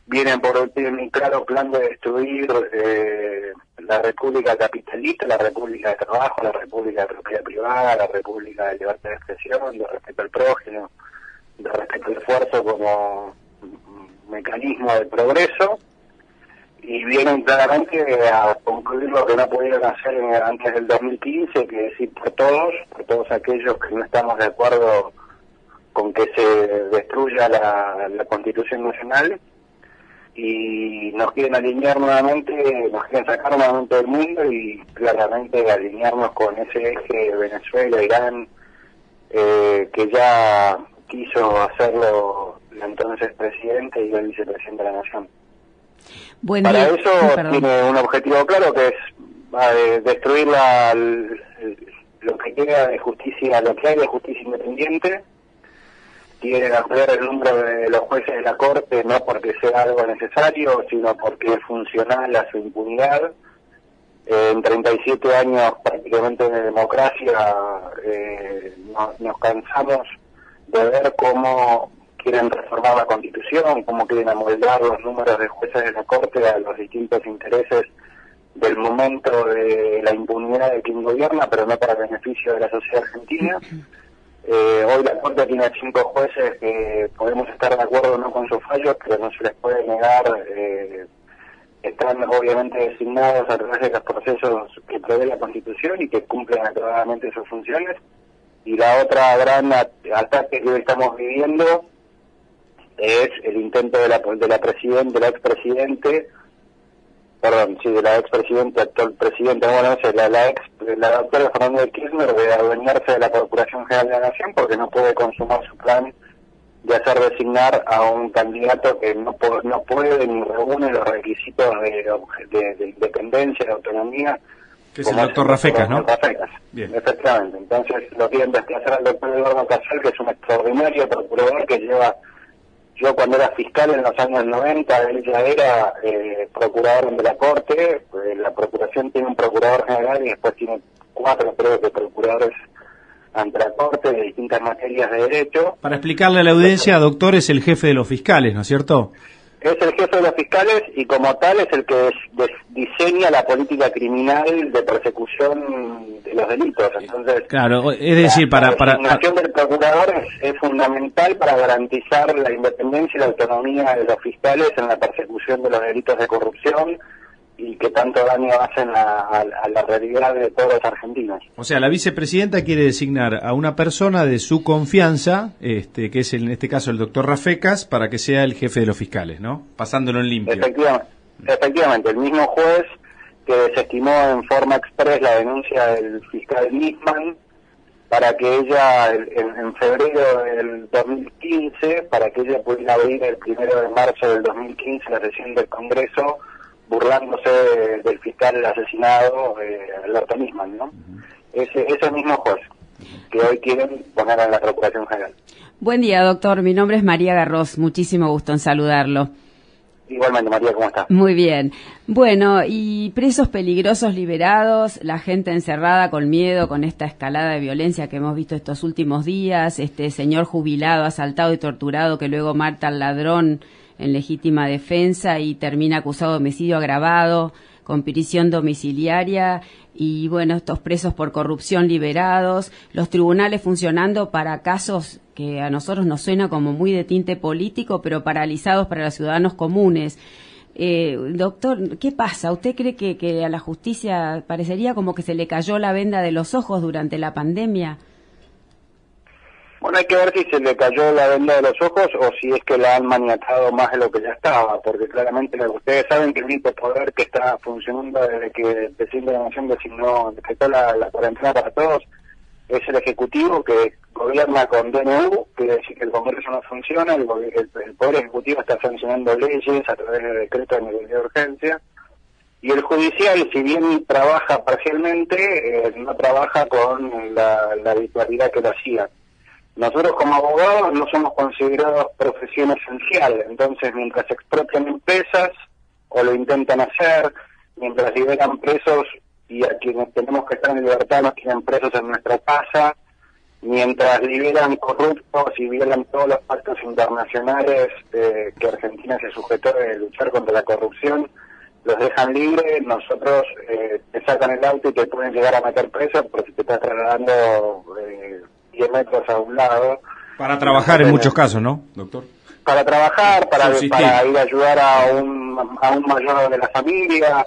vienen por un claro plan de destruir eh, la república capitalista, la república de trabajo, la república de propiedad privada, la república de libertad de expresión, de respeto al prójimo, de respeto al esfuerzo como mecanismo de progreso y vienen claramente a concluir lo que no pudieron hacer antes del 2015, que es ir por todos, por todos aquellos que no estamos de acuerdo con que se destruya la, la Constitución Nacional y nos quieren alinear nuevamente, nos quieren sacar nuevamente del mundo y claramente alinearnos con ese eje Venezuela, Irán, eh, que ya quiso hacerlo el entonces presidente y el vicepresidente de la Nación. Para eso tiene un objetivo claro que es destruir la, lo que queda de justicia, lo que hay de justicia independiente. Quieren ampliar el número de los jueces de la Corte no porque sea algo necesario, sino porque es funcional a su impunidad. Eh, en 37 años prácticamente de democracia eh, nos cansamos de ver cómo quieren reformar la constitución, cómo quieren amoldar los números de jueces de la Corte a los distintos intereses del momento de la impunidad de quien gobierna, pero no para beneficio de la sociedad argentina. Eh, hoy la Corte tiene cinco jueces que podemos estar de acuerdo o no con sus fallos, pero no se les puede negar, eh, están obviamente designados a través de los procesos que prevé la Constitución y que cumplen adecuadamente sus funciones. Y la otra gran ataque que estamos viviendo es el intento de la, de la presidente, de la expresidente, perdón, sí, de la expresidente, actual presidente, bueno, no la, ex, la doctora Fernanda Kirchner de adueñarse de la Procuración General de la Nación porque no puede consumar su plan de hacer designar a un candidato que no, no puede ni reúne los requisitos de, de, independencia, de autonomía. Que es el doctor Rafecas, ¿no? Rafecas, Bien. efectivamente. Entonces lo quieren desplazar al doctor Eduardo Casal, que es un extraordinario procurador que lleva yo cuando era fiscal en los años 90, él ya era eh, procurador de la Corte, pues, la Procuración tiene un procurador general y después tiene cuatro, creo que, procuradores ante la Corte de distintas materias de derecho. Para explicarle a la audiencia, doctor es el jefe de los fiscales, ¿no es cierto? Es el jefe de los fiscales y como tal es el que diseña la política criminal de persecución de los delitos. Entonces, claro, es decir, para... para la designación del procurador es, fundamental para garantizar la independencia y la autonomía de los fiscales en la persecución de los delitos de corrupción y que tanto daño hacen a, la realidad de todos los argentinos. O sea, la vicepresidenta quiere designar a una persona de su confianza, este, que es en este caso el doctor Rafecas, para que sea el jefe de los fiscales, ¿no? Pasándolo en limpio. Efectivamente, efectivamente el mismo juez que desestimó en forma express la denuncia del fiscal Nisman para que ella, en, en, febrero del 2015, para que ella pudiera abrir el primero de marzo del 2015 la sesión del Congreso burlándose del fiscal asesinado, eh, Alberto Nisman, ¿no? Ese, ese mismo juez que hoy quieren poner en la Procuración General. Buen día, doctor. Mi nombre es María Garros. Muchísimo gusto en saludarlo. Igualmente, María, ¿cómo está? Muy bien. Bueno, y presos peligrosos liberados, la gente encerrada con miedo, con esta escalada de violencia que hemos visto estos últimos días, este señor jubilado, asaltado y torturado que luego mata al ladrón en legítima defensa y termina acusado de homicidio agravado con prisión domiciliaria y bueno, estos presos por corrupción liberados, los tribunales funcionando para casos que a nosotros nos suena como muy de tinte político, pero paralizados para los ciudadanos comunes. Eh, doctor, ¿qué pasa? ¿Usted cree que, que a la justicia parecería como que se le cayó la venda de los ojos durante la pandemia? Bueno, hay que ver si se le cayó la venda de los ojos o si es que la han maniatado más de lo que ya estaba, porque claramente ustedes saben que el único poder que está funcionando desde que el presidente de la Nación designó, decretó la, la cuarentena para todos, es el Ejecutivo que gobierna con DNU, quiere decir que el Congreso no funciona, el, Poder Ejecutivo está sancionando leyes a través de decretos de nivel de urgencia, y el Judicial, si bien trabaja parcialmente, eh, no trabaja con la, la habitualidad que lo hacía. Nosotros como abogados no somos considerados profesión esencial, entonces mientras expropian empresas o lo intentan hacer, mientras liberan presos y a quienes tenemos que estar en libertad nos tienen presos en nuestra casa, mientras liberan corruptos y violan todos los pactos internacionales eh, que Argentina se sujetó de luchar contra la corrupción, los dejan libres, nosotros eh, te sacan el auto y te pueden llegar a meter preso porque te estás trasladando eh, 10 metros a un lado. Para trabajar en muchos casos, ¿no, doctor? Para trabajar, para, ir a ayudar a un, a un mayor de la familia.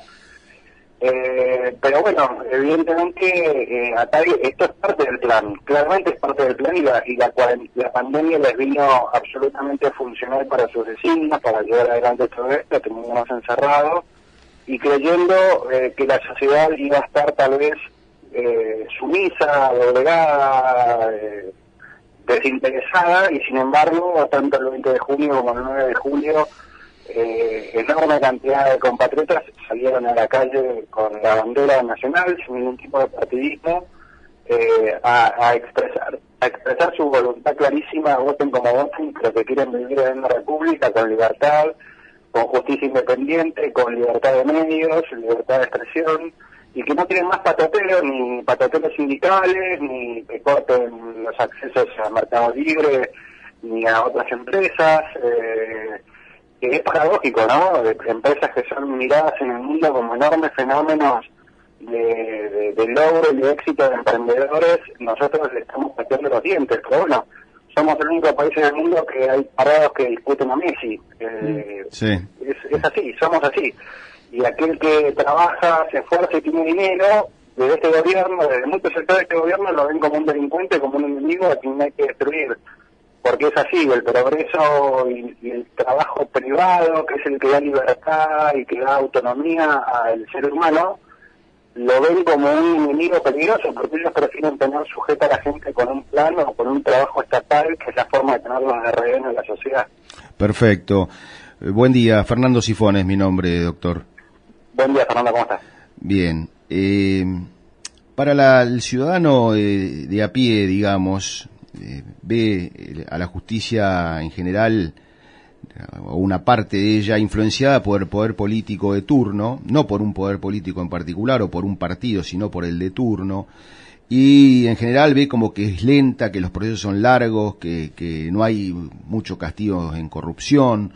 Eh, pero bueno, evidentemente eh, esto es parte del plan, claramente es parte del plan y la, y la, la pandemia les vino absolutamente funcional para sus vecinos, para llevar adelante todo esto, teníamos encerrados y creyendo eh, que la sociedad iba a estar tal vez eh, sumisa, doblegada, eh, desinteresada y sin embargo tanto el 20 de junio como el 9 de julio eh, enorme cantidad de compatriotas salieron a la calle con la bandera nacional sin ningún tipo de partidismo eh, a, expresar a expresar su voluntad clarísima voten como voten pero que quieren vivir en una república con libertad con justicia independiente con libertad de medios libertad de expresión y que no tienen más patoteros, ni patoteros sindicales, ni que corten los accesos a mercado libre, ni a otras empresas. Eh, que es paradójico, ¿no? De empresas que son miradas en el mundo como enormes fenómenos de, de, de logro y de éxito de emprendedores, nosotros le estamos pateando los dientes, pero bueno, somos el único país en el mundo que hay parados que discuten a Messi. Eh, Sí. es, es así, somos así. Y aquel que trabaja, se esfuerza y tiene dinero, desde este gobierno, desde muchos sectores de este gobierno, lo ven como un delincuente, como un enemigo a quien hay que destruir. Porque es así, el progreso y, el trabajo privado, que es el que da libertad y que da autonomía al ser humano, lo ven como un enemigo peligroso, porque ellos prefieren tener sujeta a la gente con un plano o con un trabajo estatal, que es la forma de tenerlos de rehén en la sociedad. Perfecto. Buen día, Fernando Sifón es mi nombre, doctor. Buen día, Fernando, ¿cómo estás? Bien. eh, para la- el ciudadano eh, de a pie, digamos, eh, ve a la justicia en general, o una parte de ella, influenciada por el poder político de turno, no por un poder político en particular o por un partido, sino por el de turno. Y en general ve como que es lenta, que los procesos son largos, que, no hay mucho castigo en corrupción.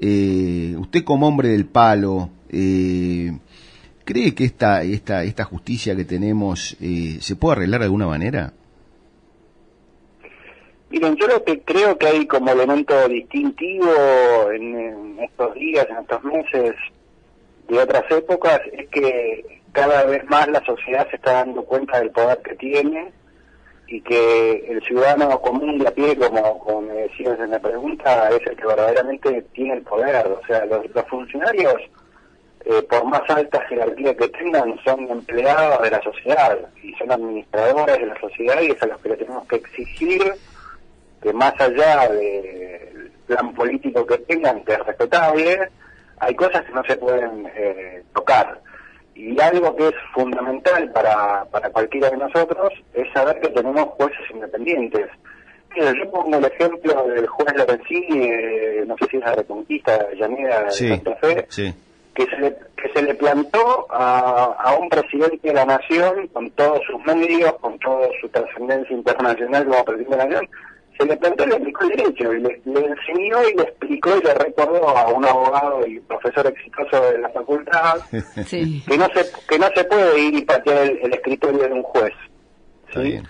Usted como hombre del palo, ¿cree que esta, esta, esta justicia que tenemos eh, se puede arreglar de alguna manera? Miren, yo lo que creo que hay como elemento distintivo en, estos días, en estos meses de otras épocas, es que cada vez más la sociedad se está dando cuenta del poder que tiene y que el ciudadano común de a pie, como, como me decías en la pregunta, es el que verdaderamente tiene el poder. O sea, los funcionarios, eh, por más alta jerarquía que tengan, son empleados de la sociedad y son administradores de la sociedad y es a los que le tenemos que exigir que más allá del plan político que tengan, que es respetable, hay cosas que no se pueden eh, tocar. Y algo que es fundamental para, para cualquiera de nosotros es saber que tenemos jueces independientes. Yo pongo el ejemplo del juez Lorenzini, eh, no sé si es la Reconquista de Llanera de Sí, Santa Fe, sí. Que se le, que se le plantó a, a un presidente de la nación con todos sus medios, con toda su trascendencia internacional como presidente de la nación, se le plantó y le explicó el derecho, y le, le enseñó y le explicó y le recordó a un abogado y profesor exitoso de la facultad Sí. que no se que no se puede ir y patear el, el escritorio de un juez. Bien.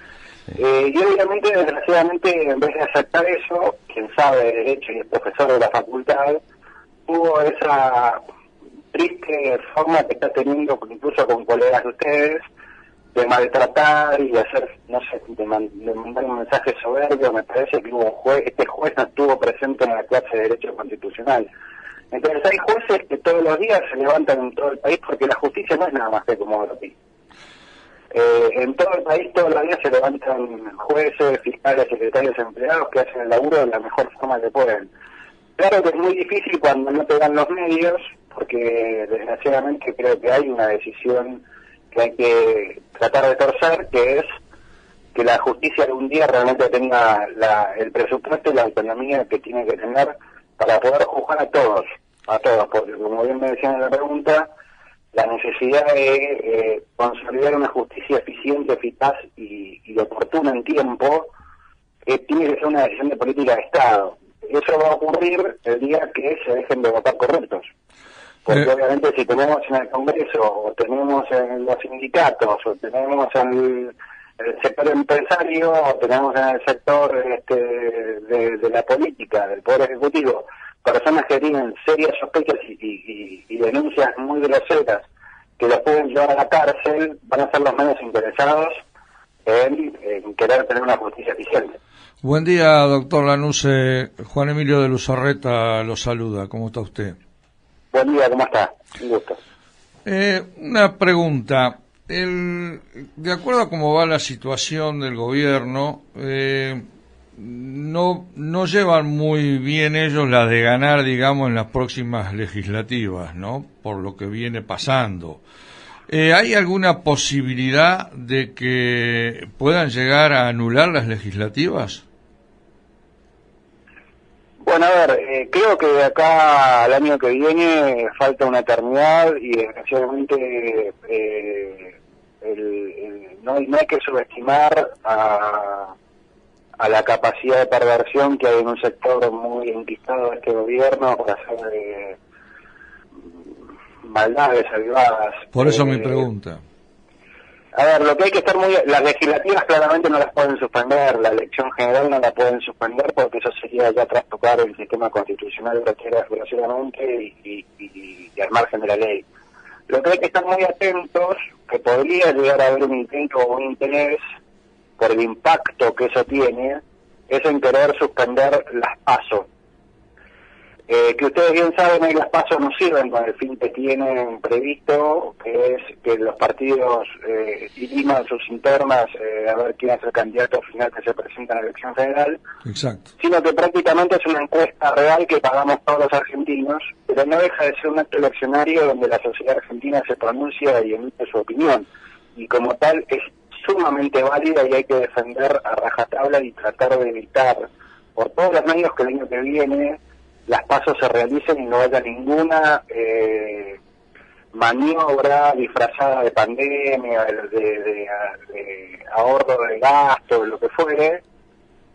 Eh, y obviamente, desgraciadamente, en vez de aceptar eso, quien sabe de derecho y es profesor de la facultad, tuvo esa triste forma que está teniendo incluso con colegas de ustedes de maltratar y de hacer, no sé, de, man- de mandar un mensaje soberbio, me parece que hubo juez, este juez no estuvo presente en la clase de Derecho Constitucional. Entonces hay jueces que todos los días se levantan en todo el país porque la justicia no es nada más que como ti. Eh, en todo el país todos los días se levantan jueces, fiscales, secretarios, empleados que hacen el laburo de la mejor forma que pueden. Claro que es muy difícil cuando no te dan los medios, porque desgraciadamente creo que hay una decisión que hay que tratar de torcer, que es que la justicia algún día realmente tenga la- el presupuesto y la autonomía que tiene que tener para poder juzgar a todos, a todos, porque como bien me decían en la pregunta, la necesidad de eh, consolidar una justicia eficiente, eficaz y, oportuna en tiempo, eh, tiene que ser una decisión de política de Estado. Eso va a ocurrir el día que se dejen de votar corruptos. Porque Eh. obviamente si tenemos en el Congreso, o tenemos en los sindicatos, o tenemos en el, sector empresario, o tenemos en el sector este, de, de la política, del Poder Ejecutivo, personas que tienen serias sospechas y, y- y- y denuncias muy groseras que los pueden llevar a la cárcel, van a ser los menos interesados en, en querer tener una justicia eficiente. Buen día, doctor Lanuse. Juan Emilio de Luzarreta lo saluda. ¿Cómo está usted? Buen día, ¿cómo está? Un gusto. Eh, una pregunta. El, de acuerdo a cómo va la situación del gobierno, eh, no, no llevan muy bien ellos la de ganar, digamos, en las próximas legislativas, ¿no? Por lo que viene pasando. Eh, ¿Hay alguna posibilidad de que puedan llegar a anular las legislativas? Bueno, a ver, eh, creo que de acá al año que viene falta una eternidad y desgraciadamente eh, el- el- no, hay- no hay que subestimar a, a la capacidad de perversión que hay en un sector muy enquistado de este gobierno para hacer eh, maldades avivadas. Por eso Eh, mi pregunta. A ver, lo que hay que estar muy... Las legislativas claramente no las pueden suspender, la elección general no la pueden suspender porque eso sería ya trastocar el sistema constitucional grosera- groseramente y, y, y- y al margen de la ley. Lo que hay que estar muy atentos, que podría llegar a haber un intento o un interés por el impacto que eso tiene, es en querer suspender las pasos. Eh, que ustedes bien saben, ahí las pasos no sirven con el fin que tienen previsto, que es que los partidos eh, diriman sus internas eh, a ver quién es el candidato final que se presenta en la elección federal, Exacto. sino que prácticamente es una encuesta real que pagamos todos los argentinos, pero no deja de ser un acto eleccionario donde la sociedad argentina se pronuncia y emite su opinión, y como tal es sumamente válida y hay que defender a rajatabla y tratar de evitar por todos los medios que el año que viene las pasos se realicen y no haya ninguna eh, maniobra disfrazada de pandemia, de, de- de- de ahorro de gasto, lo que fuere,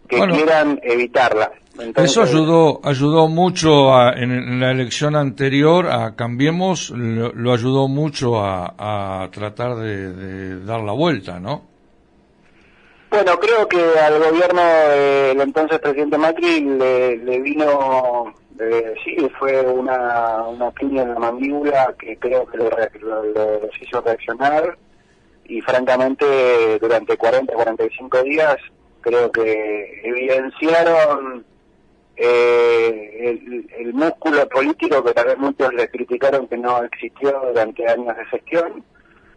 que Bueno. quieran evitarla. Entonces, Eso ayudó, ayudó mucho a- en, en la elección anterior a Cambiemos, lo, lo ayudó mucho a, a tratar de, de dar la vuelta, ¿no? Bueno, creo que al gobierno del entonces presidente Macri le, le vino, eh, sí, fue una, una piña en la mandíbula que creo que lo, lo- lo- los hizo reaccionar. Y francamente durante 40, 45 días creo que evidenciaron eh, el, el músculo político que tal vez muchos le criticaron que no existió durante años de gestión.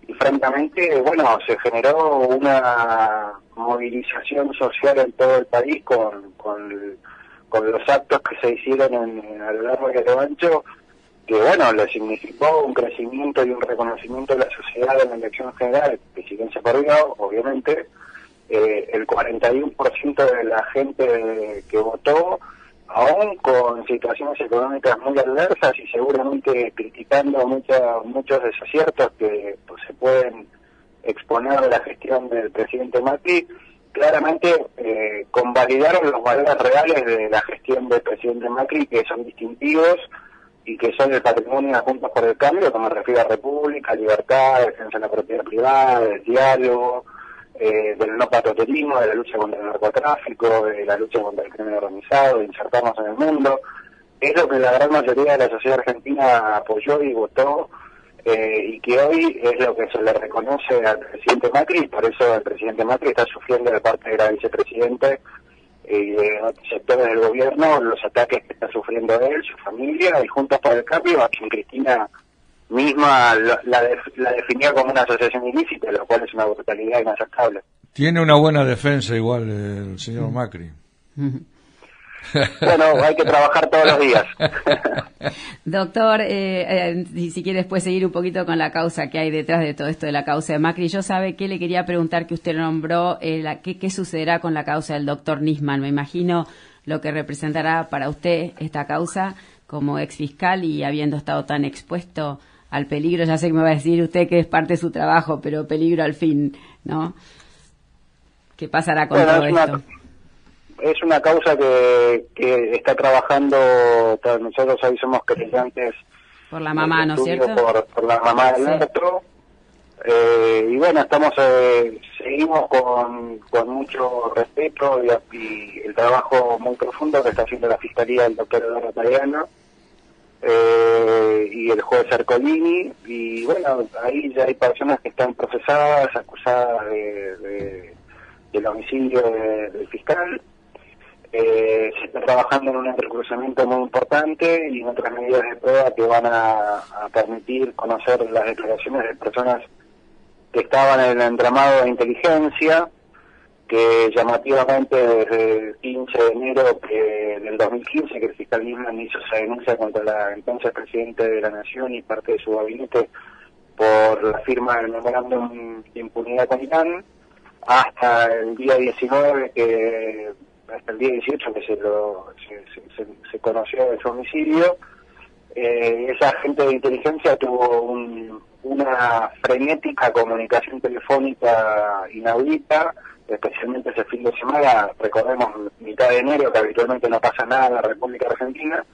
Y francamente, bueno, se generó una movilización social en todo el país con, con, con los actos que se hicieron en, a lo largo y a lo ancho, que bueno, le significó un crecimiento y un reconocimiento de la sociedad en la elección general, se perdió, obviamente, eh, el 41% de la gente que votó, aún con situaciones económicas muy adversas y seguramente criticando mucha- muchos desaciertos que pues, se pueden exponer de la gestión del presidente Macri, claramente eh, convalidaron los valores reales de la gestión del presidente Macri, que son distintivos y que son el patrimonio de Juntos por el Cambio, como me refiero a República, libertad, defensa de la propiedad privada, del diálogo, eh, del no patriotismo, de la lucha contra el narcotráfico, de la lucha contra el crimen organizado, de insertarnos en el mundo. Es lo que la gran mayoría de la sociedad argentina apoyó y votó eh, y que hoy es lo que se le reconoce al presidente Macri y por eso el presidente Macri está sufriendo de parte de la vicepresidente eh, y de otros sectores del gobierno los ataques que está sufriendo él, su familia y Juntos por el Cambio, a quien Cristina misma la, la def- la definió como una asociación ilícita, lo cual es una brutalidad inaceptable. Tiene una buena defensa igual el señor Macri. Bueno, hay que trabajar todos los días. Doctor, eh, eh, si, si quiere después seguir un poquito con la causa que hay detrás de todo esto de la causa de Macri, yo sabe que le quería preguntar que usted lo nombró, eh, la- ¿qué, qué sucederá con la causa del doctor Nisman? Me imagino lo que representará para usted esta causa como ex fiscal y habiendo estado tan expuesto al peligro. Ya sé que me va a decir usted que es parte de su trabajo, pero peligro al fin, ¿no? ¿Qué pasará con Bueno, todo es una- esto? Es una causa que, que está trabajando, todos nosotros ahí somos creyentes Por la mamá, ¿no es cierto? Por, por la mamá del Sí. otro. Eh, y bueno, estamos eh, seguimos con, con mucho respeto y, y el trabajo muy profundo que está haciendo la Fiscalía del doctor Eduardo Mariano eh, y el juez Arcolini. Y bueno, ahí ya hay personas que están procesadas, acusadas de, de- del homicidio de- del fiscal. Eh, se está trabajando en un entrecruzamiento muy importante y en otras medidas de prueba que van a, permitir conocer las declaraciones de personas que estaban en el entramado de inteligencia, que llamativamente desde el 15 de enero del 2015 que el fiscal Nisman hizo esa denuncia contra la entonces presidente de la Nación y parte de su gabinete por la firma del memorándum de impunidad con Irán, hasta el día 19 que hasta el día 18 que se lo se, se- se- conoció homicidio eh, esa agente de inteligencia tuvo un- una frenética comunicación telefónica inaudita especialmente ese fin de semana recordemos mitad de enero que habitualmente no pasa nada en la República Argentina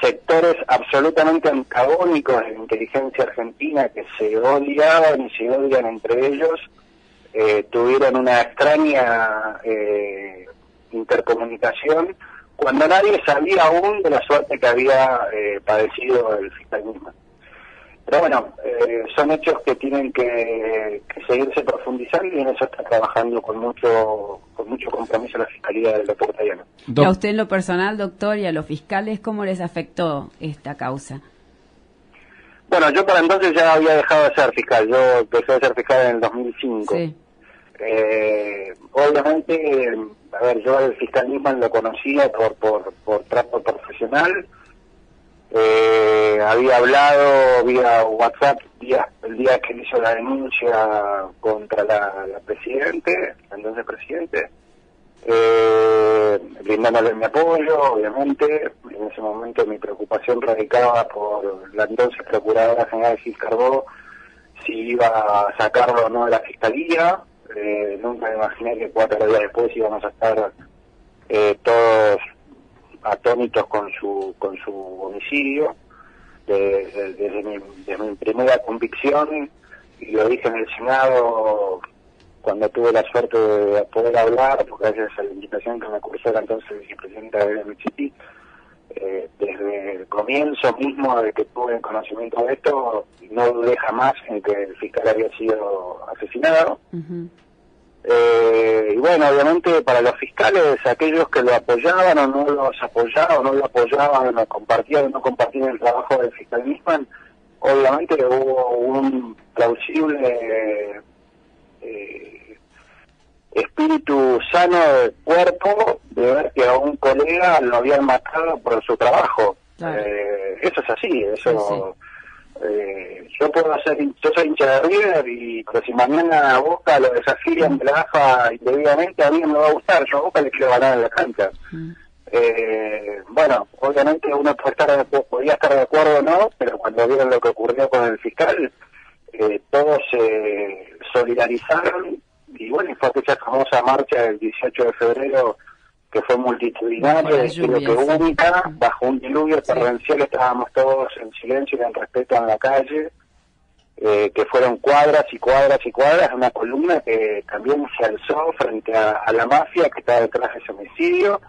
sectores absolutamente antagónicos de inteligencia argentina que se odiaban y se odian entre ellos eh, tuvieron una extraña eh, intercomunicación cuando nadie sabía aún de la suerte que había eh, padecido el fiscal mismo. Pero bueno, eh, son hechos que tienen que, que seguirse profundizando y en eso está trabajando con mucho con mucho compromiso la Fiscalía del doctor Tayano. Y a usted en lo personal, doctor, y a los fiscales, ¿cómo les afectó esta causa? Bueno, yo para entonces ya había dejado de ser fiscal, yo empecé a ser fiscal en el 2005. Sí. Eh, obviamente, eh, a ver, yo al fiscal Nisman lo conocía por, por, por trato profesional. Eh, había hablado vía WhatsApp día, el día que hizo la denuncia contra la, la presidente, la entonces presidente, eh, brindándole mi apoyo, obviamente. En ese momento mi preocupación radicaba por la entonces Procuradora General Gil Carbó, si iba a sacarlo o no de la Fiscalía. Eh, nunca me imaginé que cuatro días después íbamos a estar eh, todos atónitos con su con su homicidio. De- de- desde, mi, desde mi primera convicción, y lo dije en el Senado cuando tuve la suerte de poder hablar, porque gracias a la invitación que me cursó la entonces vicepresidenta de Michiti, eh, desde el comienzo mismo de que tuve conocimiento de esto, no dudé jamás en que el fiscal había sido asesinado. Eh, y bueno, obviamente para los fiscales, aquellos que lo apoyaban o no los apoyaban, o no lo apoyaban, o compartían o no compartían el trabajo del fiscal Nisman, obviamente hubo un plausible eh, espíritu sano del cuerpo de ver que a un colega lo habían matado por su trabajo. Eh, eso es así, eso... Eh, yo puedo hacer, yo soy hincha de River y pero si mañana a Boca lo desafían de la AFA indebidamente a mí no me va a gustar, yo a Boca le quiero ganar en la cancha. Eh, bueno, obviamente uno puede estar de, podía estar de acuerdo o no, pero cuando vieron lo que ocurrió con el fiscal, eh, todos se solidarizaron y bueno, y fue aquella famosa marcha del 18 de febrero que fue multitudinaria, Bajo las creo que sí. única, bajo un diluvio torrencial estábamos todos en silencio y en respeto en la calle, eh, que fueron cuadras y cuadras y cuadras, una columna que también se alzó frente a, a la mafia que está detrás de ese homicidio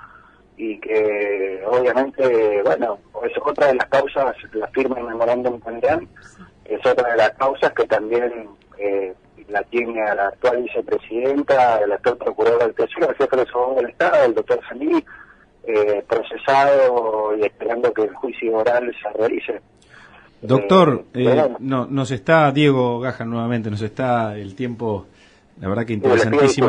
y que obviamente, bueno, es otra de las causas, la firma del memorándum con Irán, es otra de las causas que también eh, la tiene a la actual vicepresidenta, el actual procurador del Tesoro, el jefe de seguridad del Estado, el doctor Sanini, eh, procesado y esperando que el juicio oral se realice. Doctor, Eh, eh, bueno. no, nos está Diego Gaja nuevamente, nos está el tiempo, la verdad que interesantísimo.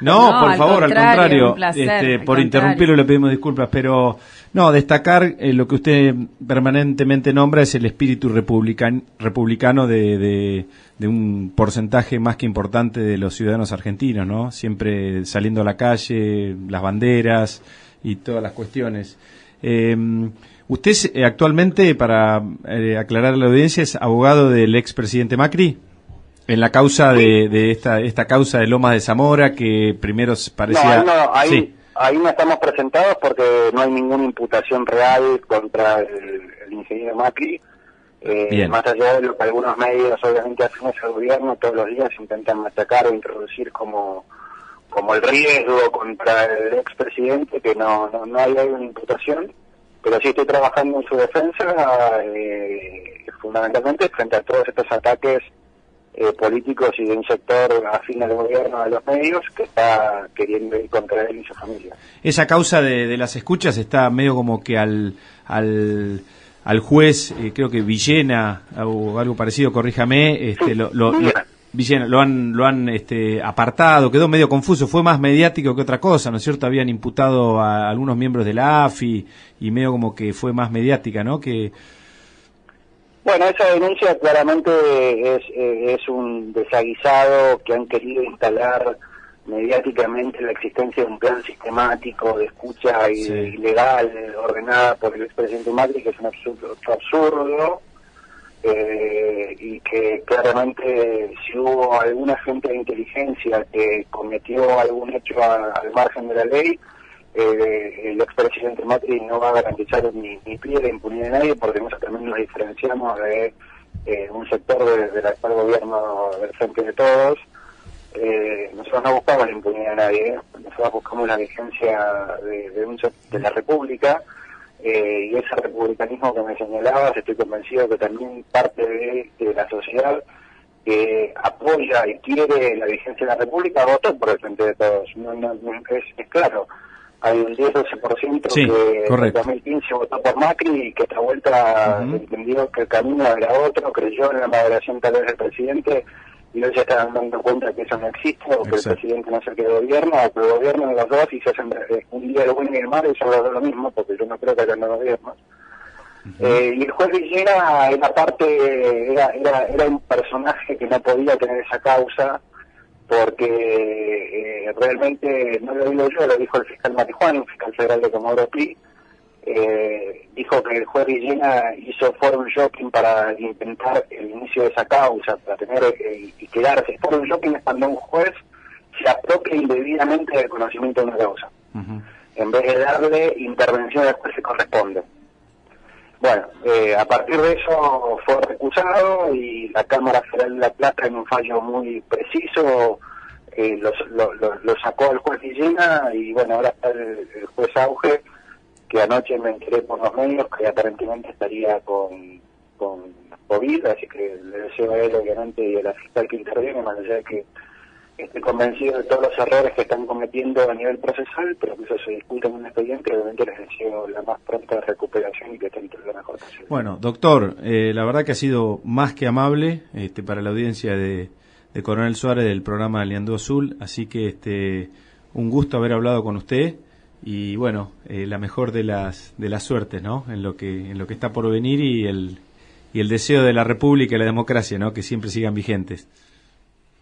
No, No, por al favor, al contrario, placer, este, al por contrario. interrumpirlo le pedimos disculpas, pero no, destacar eh, lo que usted permanentemente nombra es el espíritu republican, republicano de, de, de un porcentaje más que importante de los ciudadanos argentinos, ¿no? Siempre saliendo a la calle, las banderas y todas las cuestiones. Eh, Usted eh, actualmente, para eh, aclarar a la audiencia, es abogado del expresidente Macri en la causa de, de esta, esta causa de Lomas de Zamora que primero parecía... No, no, ahí, Sí. Ahí no estamos presentados porque no hay ninguna imputación real contra el, el ingeniero Macri. Eh, más allá de lo que algunos medios obviamente hacen ese gobierno, todos los días intentan machacar o introducir como, como el riesgo contra el expresidente, que no, no, no hay, hay una imputación, pero sí estoy trabajando en su defensa, eh, fundamentalmente frente a todos estos ataques eh, políticos y de un sector afín al gobierno de los medios que está queriendo ir contra él y su familia. Esa causa de, de las escuchas está medio como que al, al, al juez, eh, creo que Villena o algo parecido, corríjame, este, lo, lo-. Villena, lo han, lo han este, apartado, quedó medio confuso, fue más mediático que otra cosa, ¿no es cierto? Habían imputado a algunos miembros de la AFI y medio como que fue más mediática, ¿no? Que, Bueno, esa denuncia claramente es, es un desaguisado que han querido instalar mediáticamente la existencia de un plan sistemático de escucha Sí. ilegal ordenada por el expresidente Macri, que es un absurdo, absurdo eh, y que claramente si hubo algún agente de inteligencia que cometió algún hecho a- al margen de la ley, eh, el expresidente Macri no va a garantizar ni, ni pie de impunidad de nadie porque nosotros también nos diferenciamos de eh, un sector de- del actual gobierno del frente de todos. Eh, nosotros no buscamos la impunidad de nadie, nosotros buscamos la vigencia de, un de la República eh, y ese republicanismo que me señalabas, estoy convencido que también parte de, la sociedad que apoya y quiere la vigencia de la República votó por el frente de todos. No, no, es, es claro, hay un 10-12% Sí, que correcto. en 2015 votó por Macri y que esta vuelta Ujú. entendió que el camino era otro, creyó en la moderación tal vez del presidente y hoy se están dando cuenta que eso no existe o que Exacto. el presidente no se quede gobierno o que de los dos y se hacen eh, un día el bueno y el malo y son los dos lo mismo porque yo no creo que hayan dos gobiernos. Eh, y el juez Villena era parte, era, era, era un personaje que no podía tener esa causa porque eh, realmente, no lo digo yo, lo dijo el fiscal Marijuán, un fiscal federal de Comodoro Pi, eh, dijo que el juez Villena hizo forum shopping para intentar el inicio de esa causa, para tener eh, y quedarse. Forum shopping es cuando un juez se apropia indebidamente del conocimiento de una causa, en vez de darle intervención al juez que corresponde. Bueno, eh, a partir de eso fue recusado y la Cámara Federal de La Plata en un fallo muy preciso eh, lo, sacó el juez Villena y bueno, ahora está el, el juez Auge, que anoche me enteré por los medios que aparentemente estaría con, con COVID, así que le deseo a él obviamente y a la fiscal que interviene, más allá de que estoy convencido de todos los errores que están cometiendo a nivel procesal, pero que eso se discute en un expediente, obviamente les deseo la más pronta recuperación y que estén lo mejor posible. Bueno, doctor, eh, la verdad que ha sido más que amable este, para la audiencia de, de Coronel Suárez del programa Leandro Azul, así que este, un gusto haber hablado con usted y bueno, eh, la mejor de las de las suertes, ¿no? En lo que en lo que está por venir y el y el deseo de la República y la democracia, ¿no? Que siempre sigan vigentes.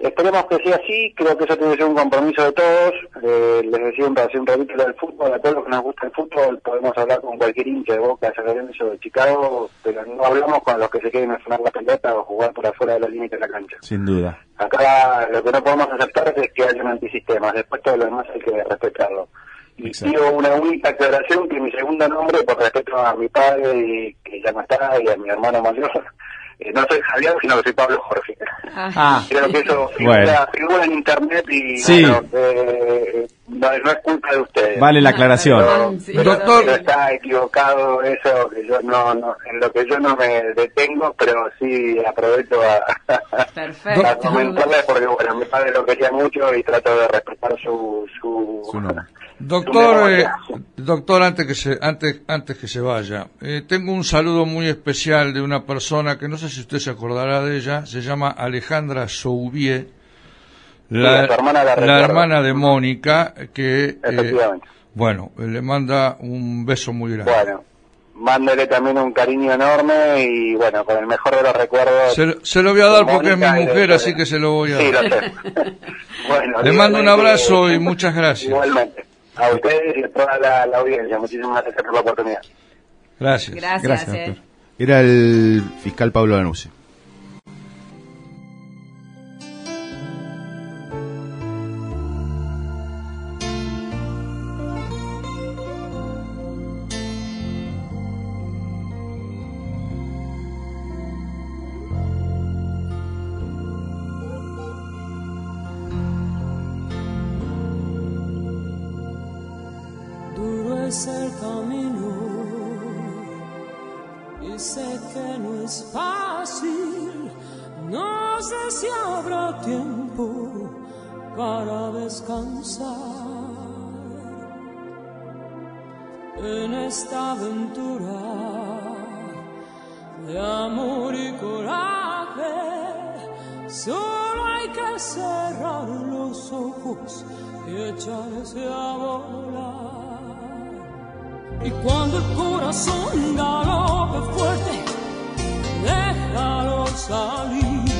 Esperemos que sea así, creo que eso tiene que ser un compromiso de todos. Eh, les decía un, hace un ratito del fútbol, a todos los que nos gusta el fútbol, podemos hablar con cualquier hincha de Boca, de Lorenzo, de Chicago, pero no hablamos con los que se quieren sonar la pelota o jugar por afuera de la límite de la cancha. Sin duda. Acá lo que no podemos aceptar es que haya un antisistema, después todo lo demás hay que respetarlo. Y pido una única aclaración que mi segundo nombre, por respeto a mi padre, y, que ya no está, y a mi hermano mayor, eh, no soy Javier, sino que soy Pablo Jorge. Ah, Creo que eso figura, Bueno. figura en internet y Sí. bueno, eh, no, no es culpa de ustedes. vale la aclaración. Pero, Sí, pero- doctor. pero está equivocado eso, que yo no, no, en lo que yo no me detengo, pero sí aprovecho a, Perfecto. a comentarles porque bueno, mi padre lo quería mucho y trato de respetar su su, Su nombre. Doctor, eh, doctor, antes que se, antes, antes que se vaya, eh, tengo un saludo muy especial de una persona que no sé si usted se acordará de ella, se llama Alejandra Soubier, la, Sí, hermana la hermana de Mónica, que, eh, bueno, le manda un beso muy grande. Bueno, mándele también un cariño enorme y bueno, con el mejor de los recuerdos. Se, lo- se lo voy a dar porque es mi mujer, así que se lo voy a Sí, lo dar. sé. bueno, Le mando un abrazo y muchas gracias. Igualmente. A ustedes y a toda la, la audiencia. Muchísimas gracias por la oportunidad. Gracias. Gracias. Gracias, eh. Era el fiscal Pablo Danuse. Para descansar en esta aventura de amor y coraje. Solo hay que cerrar los ojos y echarse a volar. Y cuando el corazón galope fuerte, déjalo salir.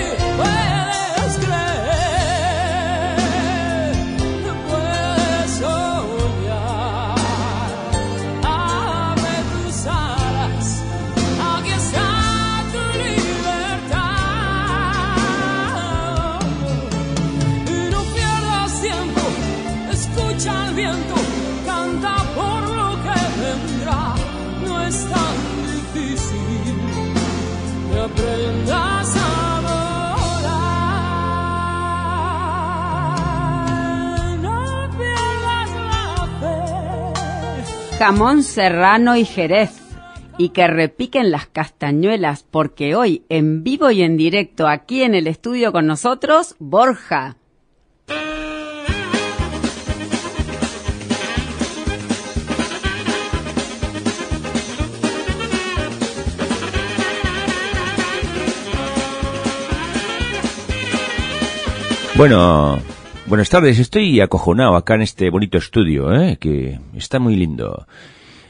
Jamón serrano y jerez. Y que repiquen las castañuelas, porque hoy, en vivo y en directo, aquí en el estudio con nosotros, Borja. Bueno, buenas tardes. Estoy acojonado acá en este bonito estudio, ¿eh? que está muy lindo.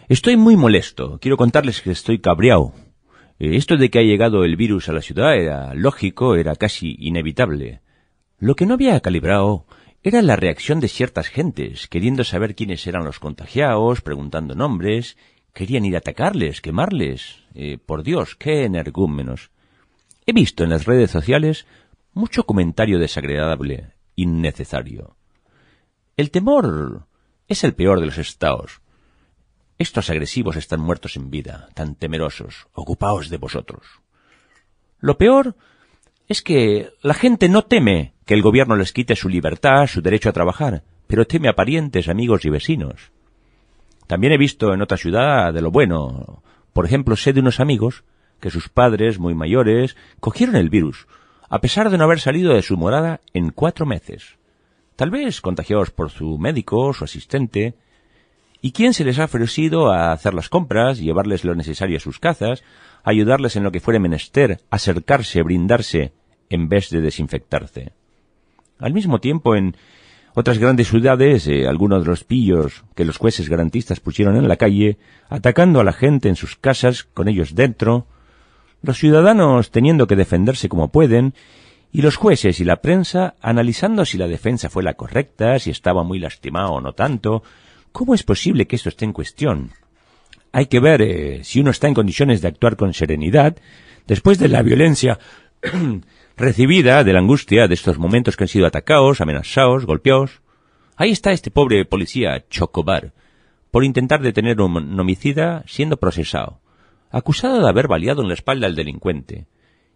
Estoy muy molesto. Quiero contarles que estoy cabreado. Eh, esto de que ha llegado el virus a la ciudad era lógico, era casi inevitable. Lo que no había calibrado era la reacción de ciertas gentes, queriendo saber quiénes eran los contagiados, preguntando nombres, querían ir a atacarles, quemarles. Eh, por Dios, qué energúmenos. He visto en las redes sociales mucho comentario desagradable, innecesario. El temor es el peor de los estados. Estos agresivos están muertos en vida, tan temerosos, ocupaos de vosotros. Lo peor es que la gente no teme que el gobierno les quite su libertad, su derecho a trabajar, pero teme a parientes, amigos y vecinos. También he visto en otra ciudad de lo bueno. Por ejemplo, sé de unos amigos que sus padres, muy mayores, cogieron el virus, a pesar de no haber salido de su morada en cuatro meses. Tal vez contagiados por su médico, su asistente. ¿Y quién se les ha ofrecido a hacer las compras, llevarles lo necesario a sus casas, ayudarles en lo que fuere menester, acercarse, brindarse, en vez de desinfectarse? Al mismo tiempo, en otras grandes ciudades, eh, algunos de los pillos que los jueces garantistas pusieron en la calle, atacando a la gente en sus casas, con ellos dentro, los ciudadanos teniendo que defenderse como pueden, y los jueces y la prensa analizando si la defensa fue la correcta, si estaba muy lastimado o no tanto. ¿Cómo es posible que esto esté en cuestión? Hay que ver eh, si uno está en condiciones de actuar con serenidad después de la violencia recibida, de la angustia de estos momentos que han sido atacados, amenazados, golpeados. Ahí está este pobre policía Chocobar, por intentar detener un homicida siendo procesado acusado de haber baleado en la espalda al delincuente.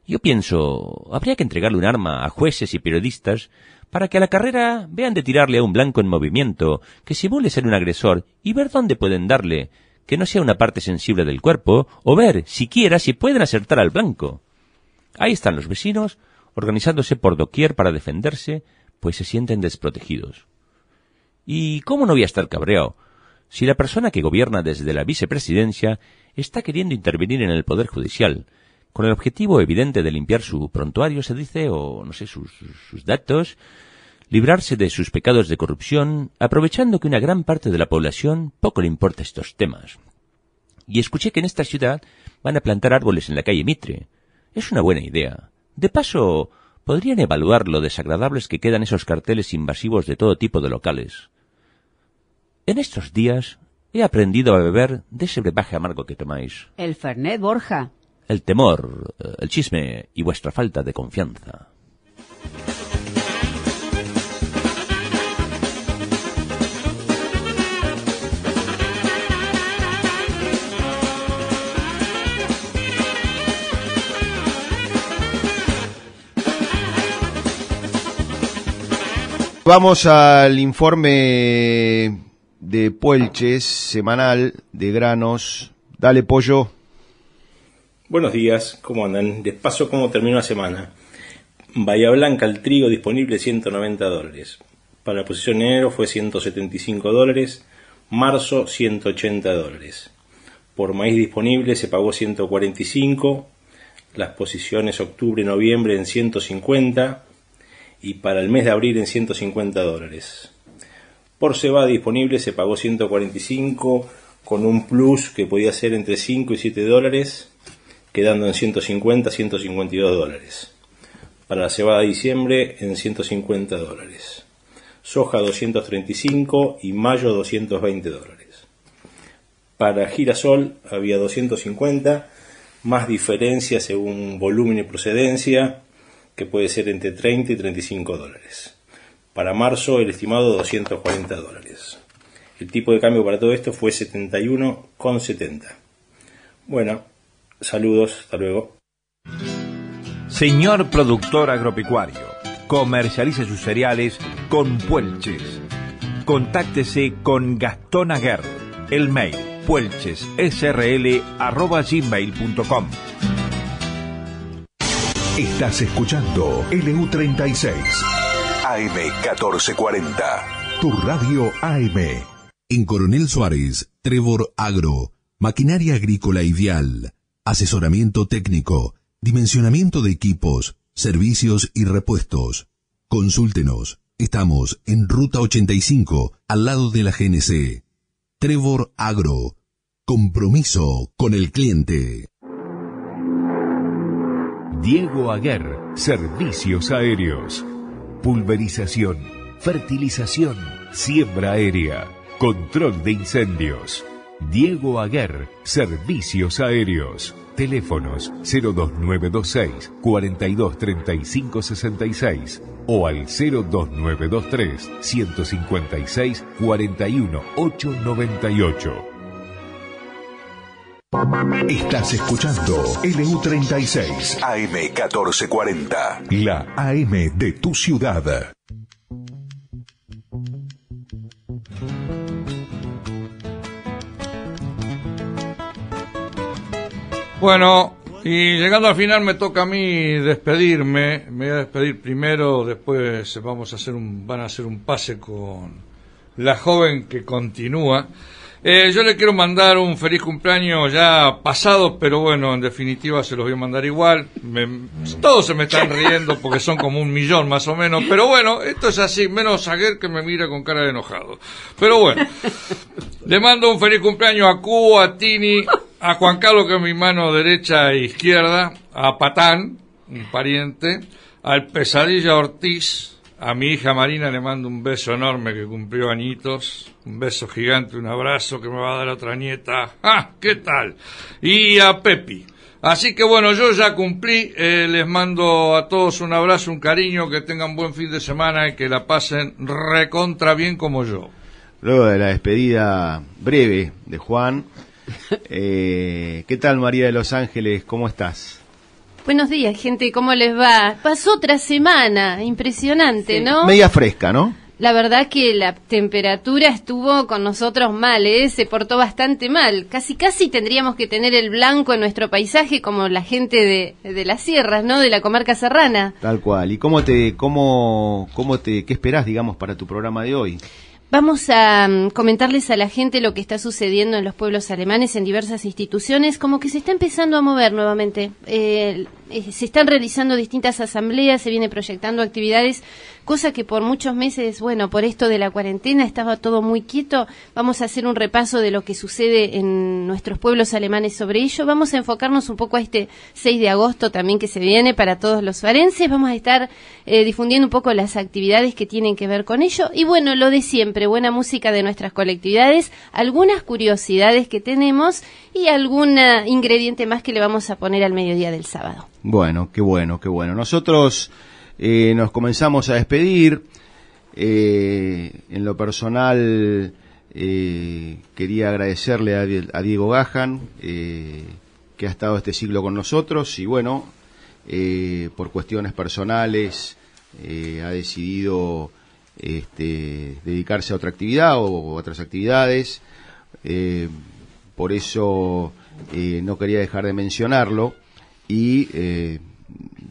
Yo pienso, habría que entregarle un arma a jueces y periodistas para que a la carrera vean de tirarle a un blanco en movimiento, que simule ser un agresor, y ver dónde pueden darle, que no sea una parte sensible del cuerpo, o ver, siquiera, si pueden acertar al blanco. Ahí están los vecinos, organizándose por doquier para defenderse, pues se sienten desprotegidos. ¿Y cómo no voy a estar cabreado? Si la persona que gobierna desde la vicepresidencia está queriendo intervenir en el Poder Judicial, con el objetivo evidente de limpiar su prontuario, se dice, o no sé, sus, sus datos, librarse de sus pecados de corrupción, aprovechando que una gran parte de la población poco le importa estos temas. Y escuché que en esta ciudad van a plantar árboles en la calle Mitre. Es una buena idea. De paso, ¿Podrían evaluar lo desagradables que quedan esos carteles invasivos de todo tipo de locales? En estos días he aprendido a beber de ese brebaje amargo que tomáis. ¿El Fernet, Borja? El temor, eh, el chisme y vuestra falta de confianza. Vamos al informe de Puelches semanal de granos. Dale, pollo. Buenos días, ¿cómo andan? Les paso cómo terminó la semana. Bahía Blanca, el trigo disponible 190 dólares. Para la posición enero fue 175 dólares. Marzo 180 dólares. Por maíz disponible se pagó 145. Las posiciones octubre-noviembre en 150 y para el mes de abril en 150 dólares. Por cebada disponible se pagó 145 con un plus que podía ser entre 5 y 7 dólares, quedando en 150 152 dólares. Para la cebada de diciembre en 150 dólares. Soja 235 y mayo 220 dólares. Para girasol había 250, más diferencia según volumen y procedencia, que puede ser entre 30 y 35 dólares. Para marzo el estimado 240 dólares. El tipo de cambio para todo esto fue 71,70. Bueno, saludos, hasta luego. Señor productor agropecuario, comercialice sus cereales con Puelches. Contáctese con Gastón Aguer. El mail puelchessrl.gmail.com Estás escuchando LU36 AM1440. Tu radio AM. En Coronel Suárez, Trevor Agro, maquinaria agrícola ideal, asesoramiento técnico, dimensionamiento de equipos, servicios y repuestos. Consúltenos. Estamos en Ruta 85, al lado de la GNC. Trevor Agro. Compromiso con el cliente. Diego Aguer, Servicios Aéreos. Pulverización, fertilización, siembra aérea, control de incendios. Diego Aguer, Servicios Aéreos. Teléfonos 02926 423566 o al 02923 156 41898. Estás escuchando LU36 AM1440, la AM de tu ciudad. Bueno, y llegando al final me toca a mí despedirme. Me voy a despedir primero, después vamos a hacer un, van a hacer un pase con la joven que continúa. Eh, yo le quiero mandar un feliz cumpleaños ya pasado, pero bueno, en definitiva se los voy a mandar igual. Me- todos se me están riendo porque son como un millón más o menos, pero bueno, esto es así, menos Aguer que me mira con cara de enojado. Pero bueno, le mando un feliz cumpleaños a Cubo, a Tini, a Juan Carlos, que es mi mano derecha e izquierda, a Patán, un pariente, al Pesadilla Ortiz, a mi hija Marina le mando un beso enorme que cumplió añitos, un beso gigante, un abrazo que me va a dar otra nieta. ¡Ah! ¿Qué tal? Y a Pepi. Así que bueno, yo ya cumplí, eh, les mando a todos un abrazo, un cariño, que tengan buen fin de semana y que la pasen recontra bien como yo. Luego de la despedida breve de Juan, eh, ¿qué tal María de Los Ángeles? ¿Cómo estás? Buenos días, gente, ¿cómo les va? Pasó otra semana, impresionante, ¿no? Media fresca, ¿no? La verdad que la temperatura estuvo con nosotros mal, ¿eh? se portó bastante mal. Casi, casi tendríamos que tener el blanco en nuestro paisaje como la gente de, de las sierras, ¿no? De la comarca serrana. Tal cual. ¿Y cómo te, cómo, cómo te, qué esperás, digamos, para tu programa de hoy? Vamos a mm, comentarles a la gente lo que está sucediendo en los pueblos alemanes en diversas instituciones, como que se está empezando a mover nuevamente. Eh, eh, se están realizando distintas asambleas, se viene proyectando actividades, cosa que por muchos meses, bueno, por esto de la cuarentena estaba todo muy quieto. Vamos a hacer un repaso de lo que sucede en nuestros pueblos alemanes sobre ello. Vamos a enfocarnos un poco a este 6 de agosto también que se viene para todos los farenses. Vamos a estar eh, difundiendo un poco las actividades que tienen que ver con ello. Y bueno, lo de siempre, buena música de nuestras colectividades, algunas curiosidades que tenemos y algún ingrediente más que le vamos a poner al mediodía del sábado. Bueno, qué bueno, qué bueno. Nosotros eh, nos comenzamos a despedir. Eh, en lo personal, eh, quería agradecerle a, Diego Gajan, que ha estado este siglo con nosotros y bueno, por cuestiones personales ha decidido este, dedicarse a otra actividad o, otras actividades. por eso no quería dejar de mencionarlo y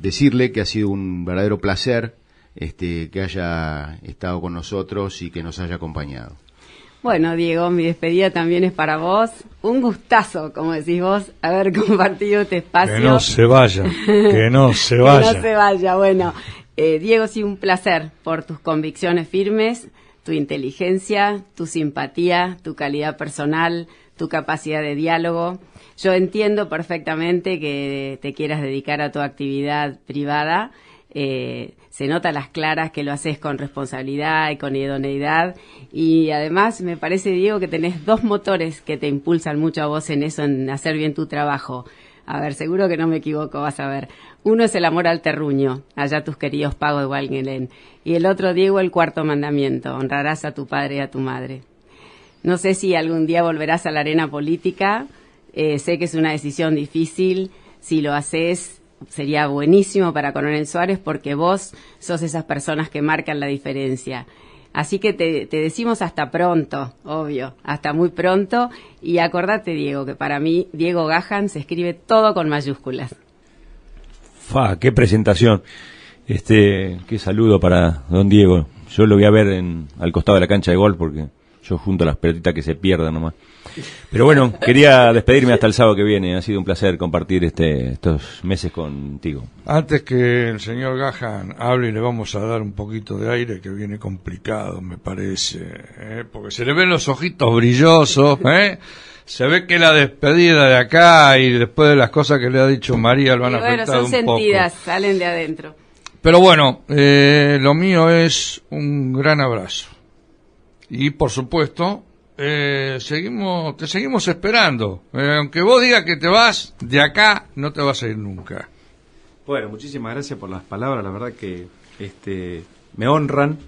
decirle que ha sido un verdadero placer este, que haya estado con nosotros y que nos haya acompañado. Bueno, Diego, mi despedida también es para vos. Un gustazo, como decís vos, haber compartido este espacio. Que no se vaya, que no se vaya. que no se vaya, bueno. Eh, Diego, sí, un placer por tus convicciones firmes, tu inteligencia, tu simpatía, tu calidad personal, tu capacidad de diálogo. Yo entiendo perfectamente que te quieras dedicar a tu actividad privada. Eh, se nota las claras que lo haces con responsabilidad y con idoneidad. Y además me parece, Diego, que tenés dos motores que te impulsan mucho a vos en eso, en hacer bien tu trabajo. A ver, seguro que no me equivoco, vas a ver. Uno es el amor al terruño, allá tus queridos pagos de Walgelen. Y el otro, Diego, el cuarto mandamiento, honrarás a tu padre y a tu madre. No sé si algún día volverás a la arena política, eh, sé que es una decisión difícil. Si lo haces, sería buenísimo para Coronel Suárez porque vos sos esas personas que marcan la diferencia. Así que te, decimos hasta pronto, obvio, hasta muy pronto. Y acordate, Diego, que para mí Diego Gajan se escribe todo con mayúsculas. Fa, qué presentación. Este, qué saludo para don Diego. Yo lo voy a ver en, al costado de la cancha de gol porque yo junto las pelotitas que se pierdan nomás. Pero bueno, quería despedirme hasta el sábado que viene. Ha sido un placer compartir este, estos meses contigo. Antes que el señor Gajan hable, le vamos a dar un poquito de aire que viene complicado, me parece. ¿eh? Porque se le ven los ojitos brillosos. ¿eh? Se ve que la despedida de acá y después de las cosas que le ha dicho María lo van a bueno, son sentidas, salen de adentro. Pero bueno, eh, lo mío es un gran abrazo. Y por supuesto, eh, seguimos, te seguimos esperando. Eh, aunque vos digas que te vas, de acá no te vas a ir nunca. Bueno, muchísimas gracias por las palabras, la verdad que este, me honran.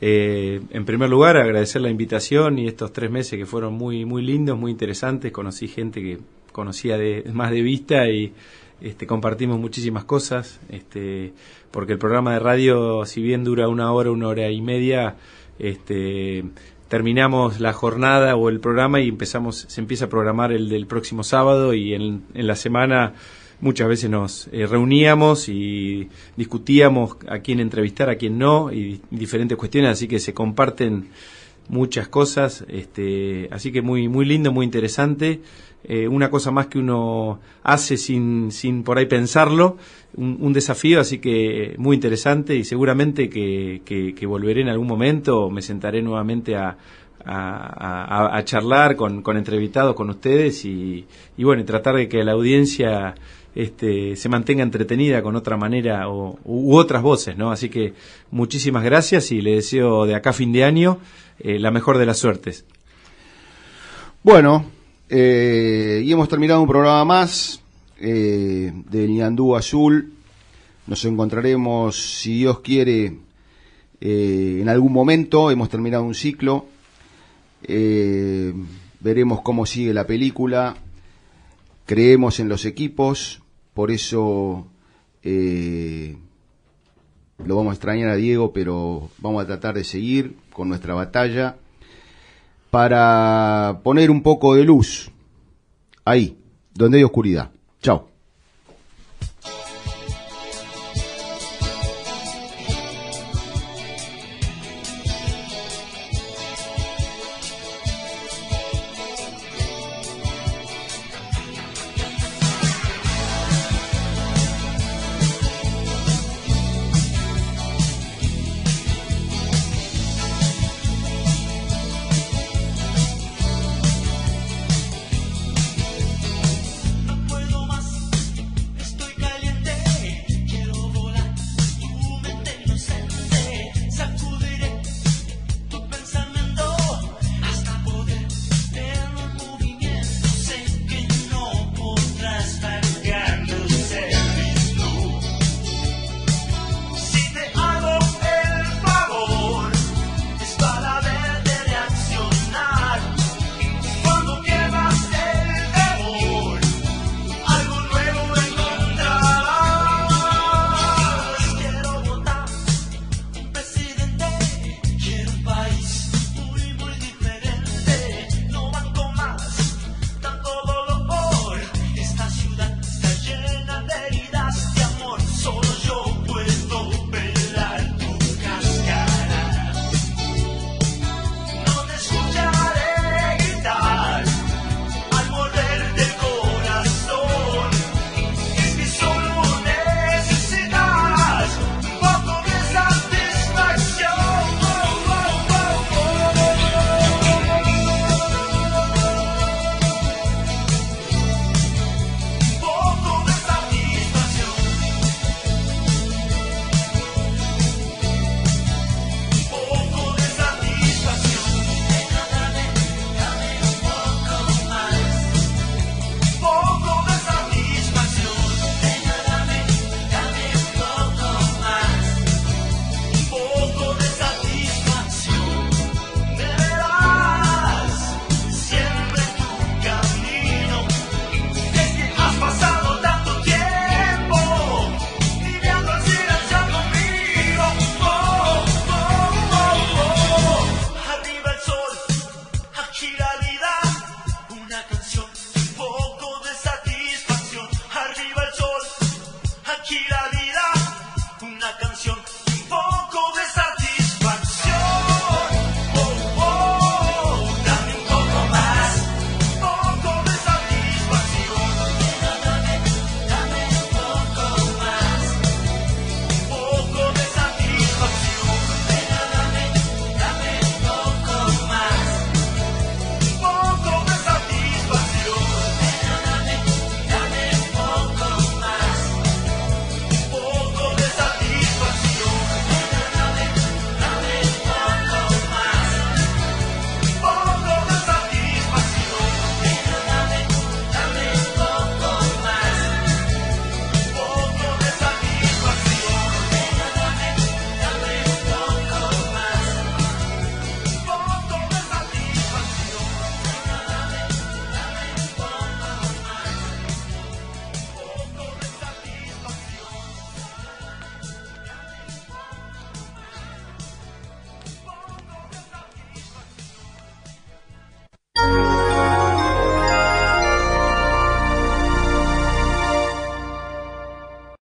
Eh, en primer lugar, agradecer la invitación y estos tres meses que fueron muy, muy lindos, muy interesantes. Conocí gente que conocía de, más de vista y este, compartimos muchísimas cosas. Este, porque el programa de radio, si bien dura una hora, una hora y media, este, terminamos la jornada o el programa y empezamos, se empieza a programar el del próximo sábado y en, la semana muchas veces nos eh, reuníamos y discutíamos a quién entrevistar, a quién no, y diferentes cuestiones, así que se comparten muchas cosas, este, así que muy, muy lindo, muy interesante. Eh, una cosa más que uno hace sin, sin por ahí pensarlo, un, desafío, así que muy interesante y seguramente que, que, volveré en algún momento, me sentaré nuevamente a, a, charlar con, con, entrevistados con ustedes y, y, bueno, tratar de que la audiencia este, se mantenga entretenida con otra manera o, u otras voces, ¿no? Así que muchísimas gracias y le deseo de acá fin de año eh, la mejor de las suertes. Bueno, eh, y hemos terminado un programa más eh, de Ñandú Azul. Nos encontraremos, si Dios quiere, eh, en algún momento. Hemos terminado un ciclo. veremos cómo sigue la película. Creemos en los equipos. Por eso lo vamos a extrañar a Diego, pero vamos a tratar de seguir con nuestra batalla para poner un poco de luz ahí, donde hay oscuridad. Chao.